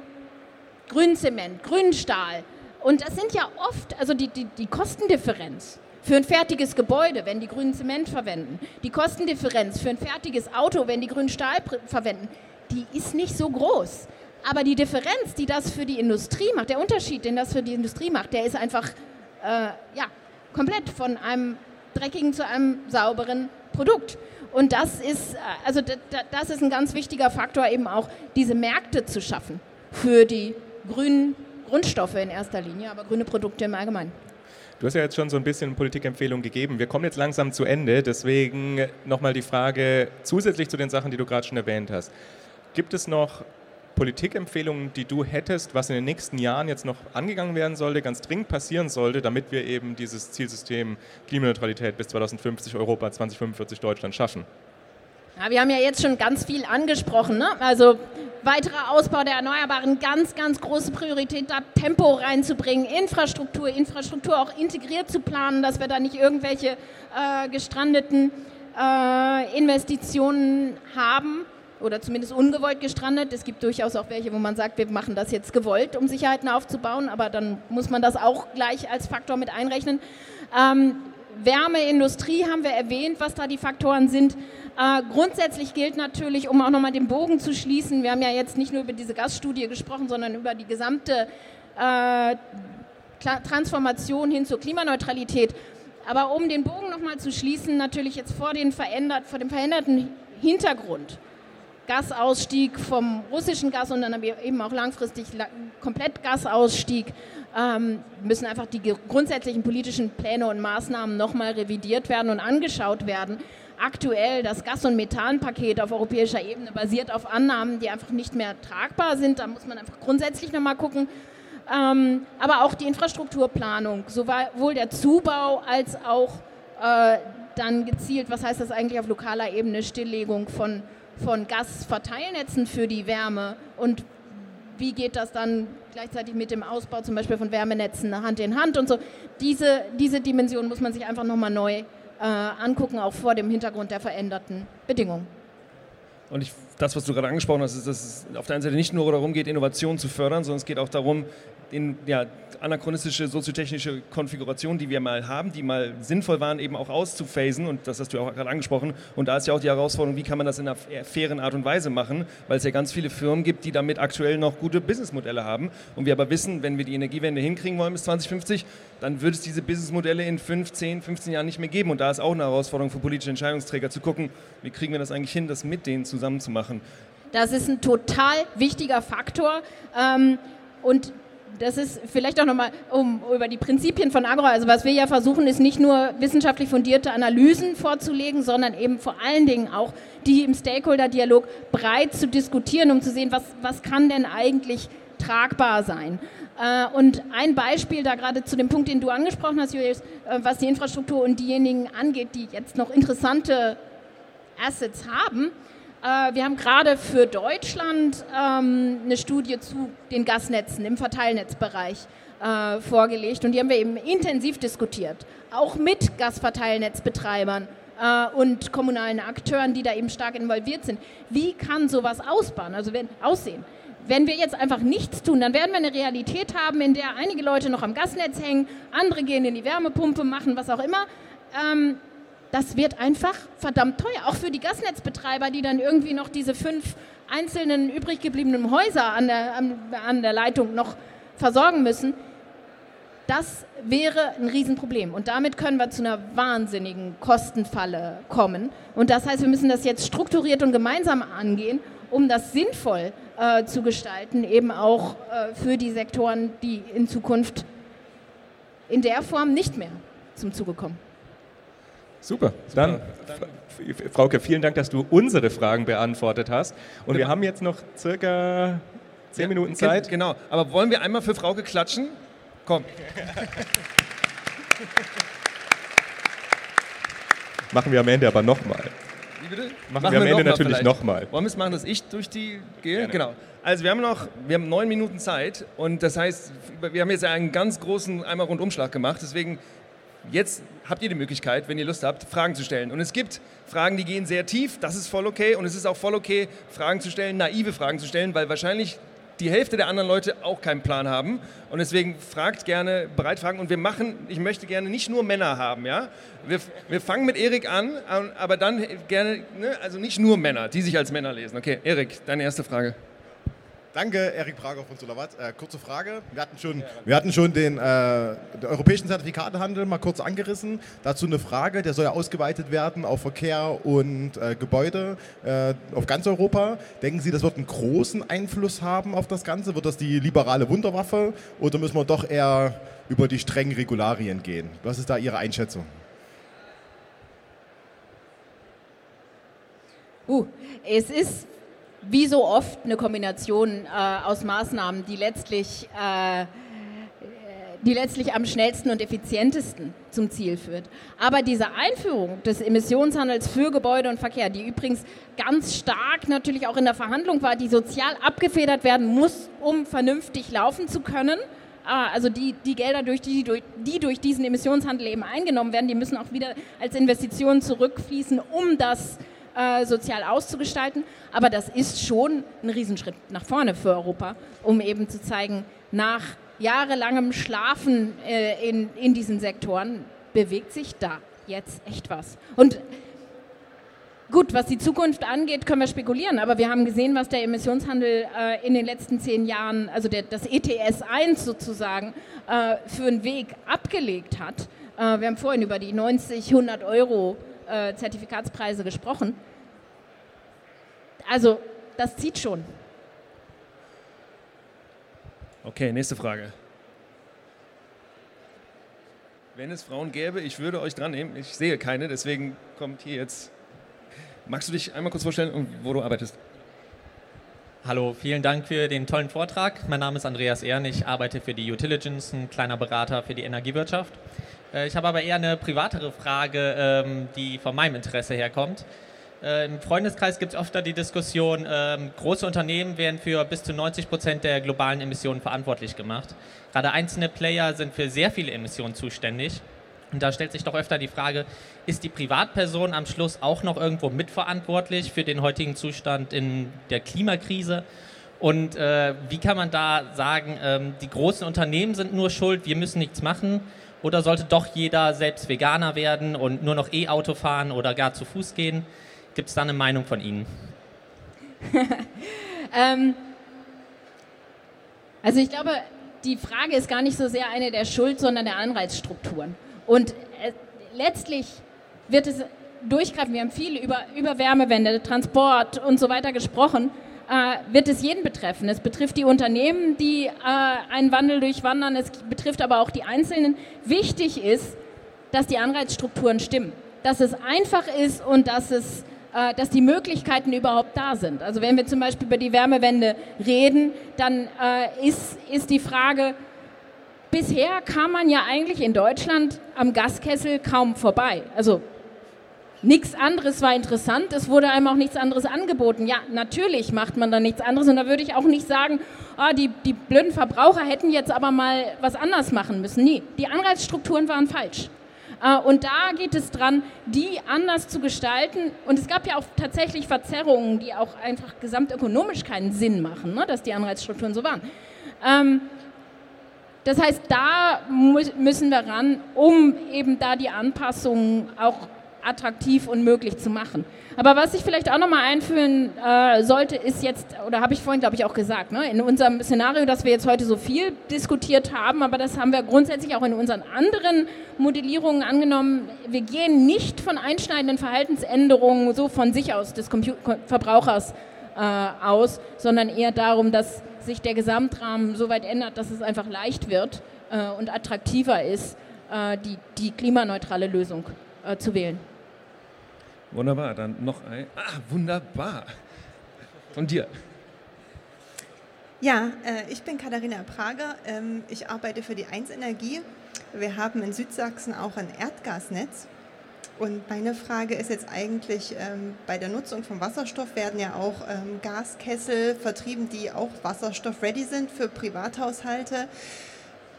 Grünzement, Grünstahl. Und das sind ja oft, also die, die, die Kostendifferenz für ein fertiges Gebäude, wenn die grünen Zement verwenden, die Kostendifferenz für ein fertiges Auto, wenn die grünen Stahl verwenden, die ist nicht so groß. Aber die Differenz, die das für die Industrie macht, der Unterschied, den das für die Industrie macht, der ist einfach äh, ja, komplett von einem dreckigen zu einem sauberen Produkt. Und das ist, äh, also das ist ein ganz wichtiger Faktor, eben auch diese Märkte zu schaffen für die grünen Grundstoffe in erster Linie, aber grüne Produkte im Allgemeinen. Du hast ja jetzt schon so ein bisschen Politikempfehlung gegeben. Wir kommen jetzt langsam zu Ende, deswegen nochmal die Frage zusätzlich zu den Sachen, die du gerade schon erwähnt hast. Gibt es noch Politikempfehlungen, die du hättest, was in den nächsten Jahren jetzt noch angegangen werden sollte, ganz dringend passieren sollte, damit wir eben dieses Zielsystem Klimaneutralität bis 2050 Europa, 2045 Deutschland schaffen? Ja, wir haben ja jetzt schon ganz viel angesprochen. Ne? Also weiterer Ausbau der Erneuerbaren, ganz, ganz große Priorität, da Tempo reinzubringen, Infrastruktur, Infrastruktur auch integriert zu planen, dass wir da nicht irgendwelche äh, gestrandeten äh, Investitionen haben oder zumindest ungewollt gestrandet. Es gibt durchaus auch welche, wo man sagt, wir machen das jetzt gewollt, um Sicherheiten aufzubauen, aber dann muss man das auch gleich als Faktor mit einrechnen. Ähm, Wärmeindustrie haben wir erwähnt, was da die Faktoren sind. Äh, grundsätzlich gilt natürlich, um auch nochmal den Bogen zu schließen, wir haben ja jetzt nicht nur über diese Gasstudie gesprochen, sondern über die gesamte äh, Transformation hin zur Klimaneutralität. Aber um den Bogen nochmal zu schließen, natürlich jetzt vor, den verändert, vor dem veränderten Hintergrund Gasausstieg vom russischen Gas und dann eben auch langfristig komplett Gasausstieg, ähm, müssen einfach die grundsätzlichen politischen Pläne und Maßnahmen nochmal revidiert werden und angeschaut werden. Aktuell das Gas- und Methanpaket auf europäischer Ebene basiert auf Annahmen, die einfach nicht mehr tragbar sind. Da muss man einfach grundsätzlich nochmal gucken. Ähm, aber auch die Infrastrukturplanung, sowohl der Zubau als auch äh, dann gezielt, was heißt das eigentlich auf lokaler Ebene, Stilllegung von von Gasverteilnetzen für die Wärme und wie geht das dann gleichzeitig mit dem Ausbau zum Beispiel von Wärmenetzen Hand in Hand und so. Diese, diese Dimension muss man sich einfach nochmal neu äh, angucken, auch vor dem Hintergrund der veränderten Bedingungen. Und ich, das, was du gerade angesprochen hast, ist, dass es auf der einen Seite nicht nur darum geht, Innovation zu fördern, sondern es geht auch darum, in, ja, anachronistische soziotechnische Konfigurationen, die wir mal haben, die mal sinnvoll waren, eben auch auszuphasen. Und das hast du auch gerade angesprochen. Und da ist ja auch die Herausforderung, wie kann man das in einer fairen Art und Weise machen, weil es ja ganz viele Firmen gibt, die damit aktuell noch gute Businessmodelle haben. Und wir aber wissen, wenn wir die Energiewende hinkriegen wollen bis 2050, dann wird es diese Businessmodelle in 5, 10, 15 Jahren nicht mehr geben. Und da ist auch eine Herausforderung für politische Entscheidungsträger zu gucken, wie kriegen wir das eigentlich hin, das mit denen zusammen zu machen. Das ist ein total wichtiger Faktor. Ähm, und das ist vielleicht auch nochmal, um über die Prinzipien von Agro, also was wir ja versuchen, ist nicht nur wissenschaftlich fundierte Analysen vorzulegen, sondern eben vor allen Dingen auch die im Stakeholder-Dialog breit zu diskutieren, um zu sehen, was, was kann denn eigentlich tragbar sein. Äh, und ein Beispiel da gerade zu dem Punkt, den du angesprochen hast, Julius, äh, was die Infrastruktur und diejenigen angeht, die jetzt noch interessante Assets haben, wir haben gerade für Deutschland ähm, eine Studie zu den Gasnetzen im Verteilnetzbereich äh, vorgelegt und die haben wir eben intensiv diskutiert, auch mit Gasverteilnetzbetreibern äh, und kommunalen Akteuren, die da eben stark involviert sind. Wie kann sowas ausbauen, also wenn, aussehen? Wenn wir jetzt einfach nichts tun, dann werden wir eine Realität haben, in der einige Leute noch am Gasnetz hängen, andere gehen in die Wärmepumpe, machen was auch immer. Das wird einfach verdammt teuer, auch für die Gasnetzbetreiber, die dann irgendwie noch diese fünf einzelnen übrig gebliebenen Häuser an der, an, an der Leitung noch versorgen müssen. Das wäre ein Riesenproblem. Und damit können wir zu einer wahnsinnigen Kostenfalle kommen. Und das heißt, wir müssen das jetzt strukturiert und gemeinsam angehen, um das sinnvoll äh, zu gestalten, eben auch äh, für die Sektoren, die in Zukunft in der Form nicht mehr zum Zuge kommen. Super. Dann, Frauke, vielen Dank, dass du unsere Fragen beantwortet hast. Und wir haben jetzt noch circa zehn ja, Minuten Zeit. Genau. Aber wollen wir einmal für Frauke klatschen? Komm. Machen wir am Ende aber nochmal. Wie bitte? Machen, machen wir am Ende noch natürlich nochmal. Wollen wir es machen, dass ich durch die gehe? Gerne. Genau. Also wir haben noch, wir haben neun Minuten Zeit und das heißt, wir haben jetzt einen ganz großen einmal Rundumschlag gemacht. Deswegen jetzt habt ihr die Möglichkeit, wenn ihr Lust habt, Fragen zu stellen. Und es gibt Fragen, die gehen sehr tief, das ist voll okay. Und es ist auch voll okay, Fragen zu stellen, naive Fragen zu stellen, weil wahrscheinlich die Hälfte der anderen Leute auch keinen Plan haben. Und deswegen fragt gerne, bereit fragen. Und wir machen, ich möchte gerne nicht nur Männer haben, ja. Wir, wir fangen mit Erik an, aber dann gerne, ne, also nicht nur Männer, die sich als Männer lesen. Okay, Erik, deine erste Frage. Danke, Erik Prager von Solavat. Äh, kurze Frage. Wir hatten schon, wir hatten schon den, äh, den europäischen Zertifikatehandel mal kurz angerissen. Dazu eine Frage, der soll ja ausgeweitet werden auf Verkehr und äh, Gebäude äh, auf ganz Europa. Denken Sie, das wird einen großen Einfluss haben auf das Ganze? Wird das die liberale Wunderwaffe oder müssen wir doch eher über die strengen Regularien gehen? Was ist da Ihre Einschätzung? Uh, es ist wie so oft eine Kombination äh, aus Maßnahmen, die letztlich, äh, die letztlich am schnellsten und effizientesten zum Ziel führt. Aber diese Einführung des Emissionshandels für Gebäude und Verkehr, die übrigens ganz stark natürlich auch in der Verhandlung war, die sozial abgefedert werden muss, um vernünftig laufen zu können, ah, also die, die Gelder, durch die, durch, die durch diesen Emissionshandel eben eingenommen werden, die müssen auch wieder als Investitionen zurückfließen, um das äh, sozial auszugestalten. Aber das ist schon ein Riesenschritt nach vorne für Europa, um eben zu zeigen, nach jahrelangem Schlafen äh, in, in diesen Sektoren bewegt sich da jetzt echt was. Und Gut, was die Zukunft angeht, können wir spekulieren, aber wir haben gesehen, was der Emissionshandel äh, in den letzten zehn Jahren, also der, das ETS 1 sozusagen, äh, für einen Weg abgelegt hat. Äh, wir haben vorhin über die 90, 100 Euro äh, Zertifikatspreise gesprochen. Also, das zieht schon. Okay, nächste Frage. Wenn es Frauen gäbe, ich würde euch dran nehmen. Ich sehe keine, deswegen kommt hier jetzt. Magst du dich einmal kurz vorstellen, wo du arbeitest? Hallo, vielen Dank für den tollen Vortrag. Mein Name ist Andreas Ehren, ich arbeite für die Utilligence, ein kleiner Berater für die Energiewirtschaft. Äh, ich habe aber eher eine privatere Frage, ähm, die von meinem Interesse herkommt. Äh, Im Freundeskreis gibt es oft die Diskussion, ähm, große Unternehmen werden für bis zu 90 Prozent der globalen Emissionen verantwortlich gemacht. Gerade einzelne Player sind für sehr viele Emissionen zuständig. Und da stellt sich doch öfter die Frage, ist die Privatperson am Schluss auch noch irgendwo mitverantwortlich für den heutigen Zustand in der Klimakrise? Und äh, wie kann man da sagen, ähm, die großen Unternehmen sind nur schuld, wir müssen nichts machen? Oder sollte doch jeder selbst Veganer werden und nur noch E-Auto fahren oder gar zu Fuß gehen? Gibt es da eine Meinung von Ihnen? ähm, also ich glaube, die Frage ist gar nicht so sehr eine der Schuld, sondern der Anreizstrukturen. Und äh, letztlich wird es durchgreifen. Wir haben viel über, über Wärmewende, Transport und so weiter gesprochen äh, wird es jeden betreffen. Es betrifft die Unternehmen, die äh, einen Wandel durchwandern, es betrifft aber auch die Einzelnen. Wichtig ist, dass die Anreizstrukturen stimmen, dass es einfach ist und dass es äh, dass die Möglichkeiten überhaupt da sind. Also wenn wir zum Beispiel über die Wärmewende reden, dann äh, ist, ist die Frage, bisher kam man ja eigentlich in Deutschland am Gaskessel kaum vorbei. Also Nichts anderes war interessant, es wurde einem auch nichts anderes angeboten. Ja, natürlich macht man da nichts anderes und da würde ich auch nicht sagen, oh, die, die blöden Verbraucher hätten jetzt aber mal was anders machen müssen. Nie, die Anreizstrukturen waren falsch. Äh, und da geht es dran, die anders zu gestalten. Und es gab ja auch tatsächlich Verzerrungen, die auch einfach gesamtökonomisch keinen Sinn machen, ne, dass die Anreizstrukturen so waren. Ähm, das heißt, da müssen wir ran, um eben da die Anpassungen auch attraktiv und möglich zu machen. Aber was ich vielleicht auch nochmal einführen äh, sollte, ist jetzt, oder habe ich vorhin, glaube ich, auch gesagt, ne, in unserem Szenario, dass wir jetzt heute so viel diskutiert haben, aber das haben wir grundsätzlich auch in unseren anderen Modellierungen angenommen. Wir gehen nicht von einschneidenden Verhaltensänderungen so von sich aus des Compu Verbrauchers äh, aus, sondern eher darum, dass sich der Gesamtrahmen so weit ändert, dass es einfach leicht wird äh, und attraktiver ist, äh, die, die klimaneutrale Lösung äh, zu wählen. Wunderbar, dann noch ein. Ah, wunderbar. Von dir. Ja, äh, ich bin Katharina Prager. Ähm, ich arbeite für die 1 Energie. Wir haben in Südsachsen auch ein Erdgasnetz. Und meine Frage ist jetzt eigentlich, ähm, bei der Nutzung von Wasserstoff werden ja auch ähm, Gaskessel vertrieben, die auch wasserstoff-ready sind für Privathaushalte.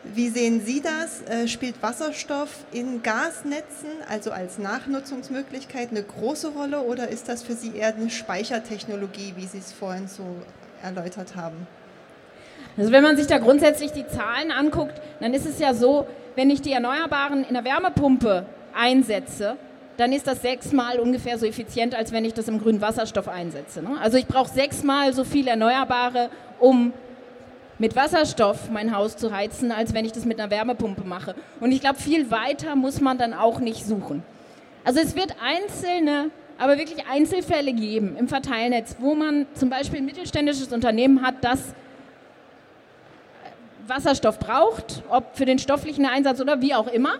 Wie sehen Sie das? Äh, spielt Wasserstoff in Gasnetzen, also als Nachnutzungsmöglichkeit, eine große Rolle oder ist das für Sie eher eine Speichertechnologie, wie Sie es vorhin so erläutert haben? Also wenn man sich da grundsätzlich die Zahlen anguckt, dann ist es ja so, wenn ich die Erneuerbaren in der Wärmepumpe einsetze, dann ist das sechsmal ungefähr so effizient, als wenn ich das im grünen Wasserstoff einsetze. Ne? Also ich brauche sechsmal so viel Erneuerbare, um mit Wasserstoff mein Haus zu heizen, als wenn ich das mit einer Wärmepumpe mache. Und ich glaube, viel weiter muss man dann auch nicht suchen. Also es wird einzelne, aber wirklich Einzelfälle geben im Verteilnetz, wo man zum Beispiel ein mittelständisches Unternehmen hat, das Wasserstoff braucht, ob für den stofflichen Einsatz oder wie auch immer.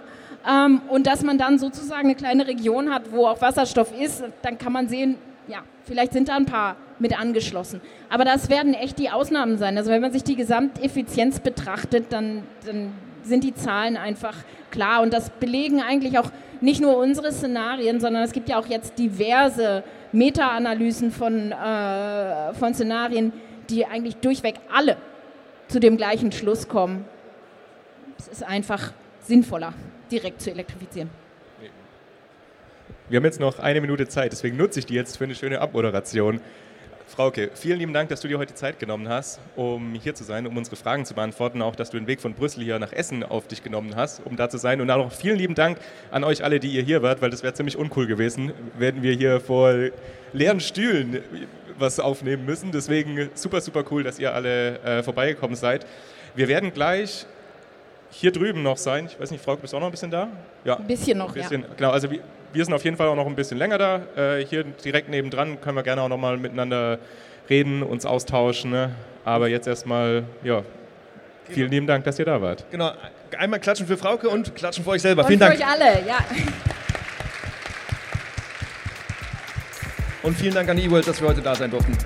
Ähm, und dass man dann sozusagen eine kleine Region hat, wo auch Wasserstoff ist, dann kann man sehen, ja, vielleicht sind da ein paar mit angeschlossen. Aber das werden echt die Ausnahmen sein. Also wenn man sich die Gesamteffizienz betrachtet, dann, dann sind die Zahlen einfach klar. Und das belegen eigentlich auch nicht nur unsere Szenarien, sondern es gibt ja auch jetzt diverse Meta-Analysen von, äh, von Szenarien, die eigentlich durchweg alle zu dem gleichen Schluss kommen. Es ist einfach sinnvoller, direkt zu elektrifizieren. Wir haben jetzt noch eine Minute Zeit, deswegen nutze ich die jetzt für eine schöne Abmoderation. Frauke, vielen lieben Dank, dass du dir heute Zeit genommen hast, um hier zu sein, um unsere Fragen zu beantworten, auch dass du den Weg von Brüssel hier nach Essen auf dich genommen hast, um da zu sein. Und auch noch vielen lieben Dank an euch alle, die ihr hier wart, weil das wäre ziemlich uncool gewesen, werden wir hier vor leeren Stühlen was aufnehmen müssen. Deswegen super, super cool, dass ihr alle äh, vorbeigekommen seid. Wir werden gleich hier drüben noch sein. Ich weiß nicht, Frau, bist du auch noch ein bisschen da? Ja. Ein bisschen noch, ein bisschen, ja. Genau, also wir, wir, sind auf jeden Fall auch noch ein bisschen länger da. Äh, hier direkt nebendran können wir gerne auch noch mal miteinander reden, uns austauschen. Ne? Aber jetzt erstmal, ja, vielen lieben Dank, dass ihr da wart. Genau, einmal klatschen für Frauke und klatschen für euch selber. Und vielen für Dank. euch alle, ja. Und vielen Dank an E-World, dass wir heute da sein durften.